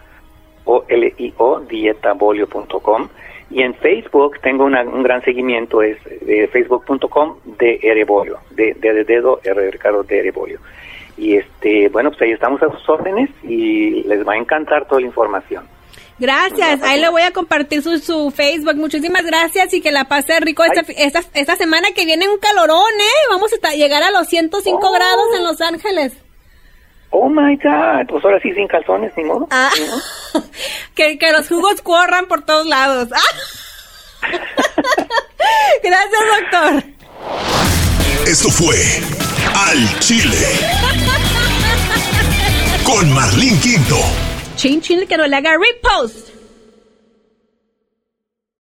o L I O dietabolio.com y en Facebook tengo un gran seguimiento es de facebook.com de Erebolio, de, de, de dedo R Ricardo de Erebolio. Y este, bueno, pues ahí estamos a sus órdenes y les va a encantar toda la información. Gracias, ahí le voy a compartir su, su Facebook. Muchísimas gracias y que la pase rico esta, esta, esta, semana que viene un calorón, ¿eh? Vamos a llegar a los 105 grados en Los Ángeles. Oh my God, pues ahora sí sin calzones, ni modo. Ah. que, que los jugos corran por todos lados. gracias, doctor. Esto fue Al Chile con Marlene Quinto. Chin Chin que no le haga repost.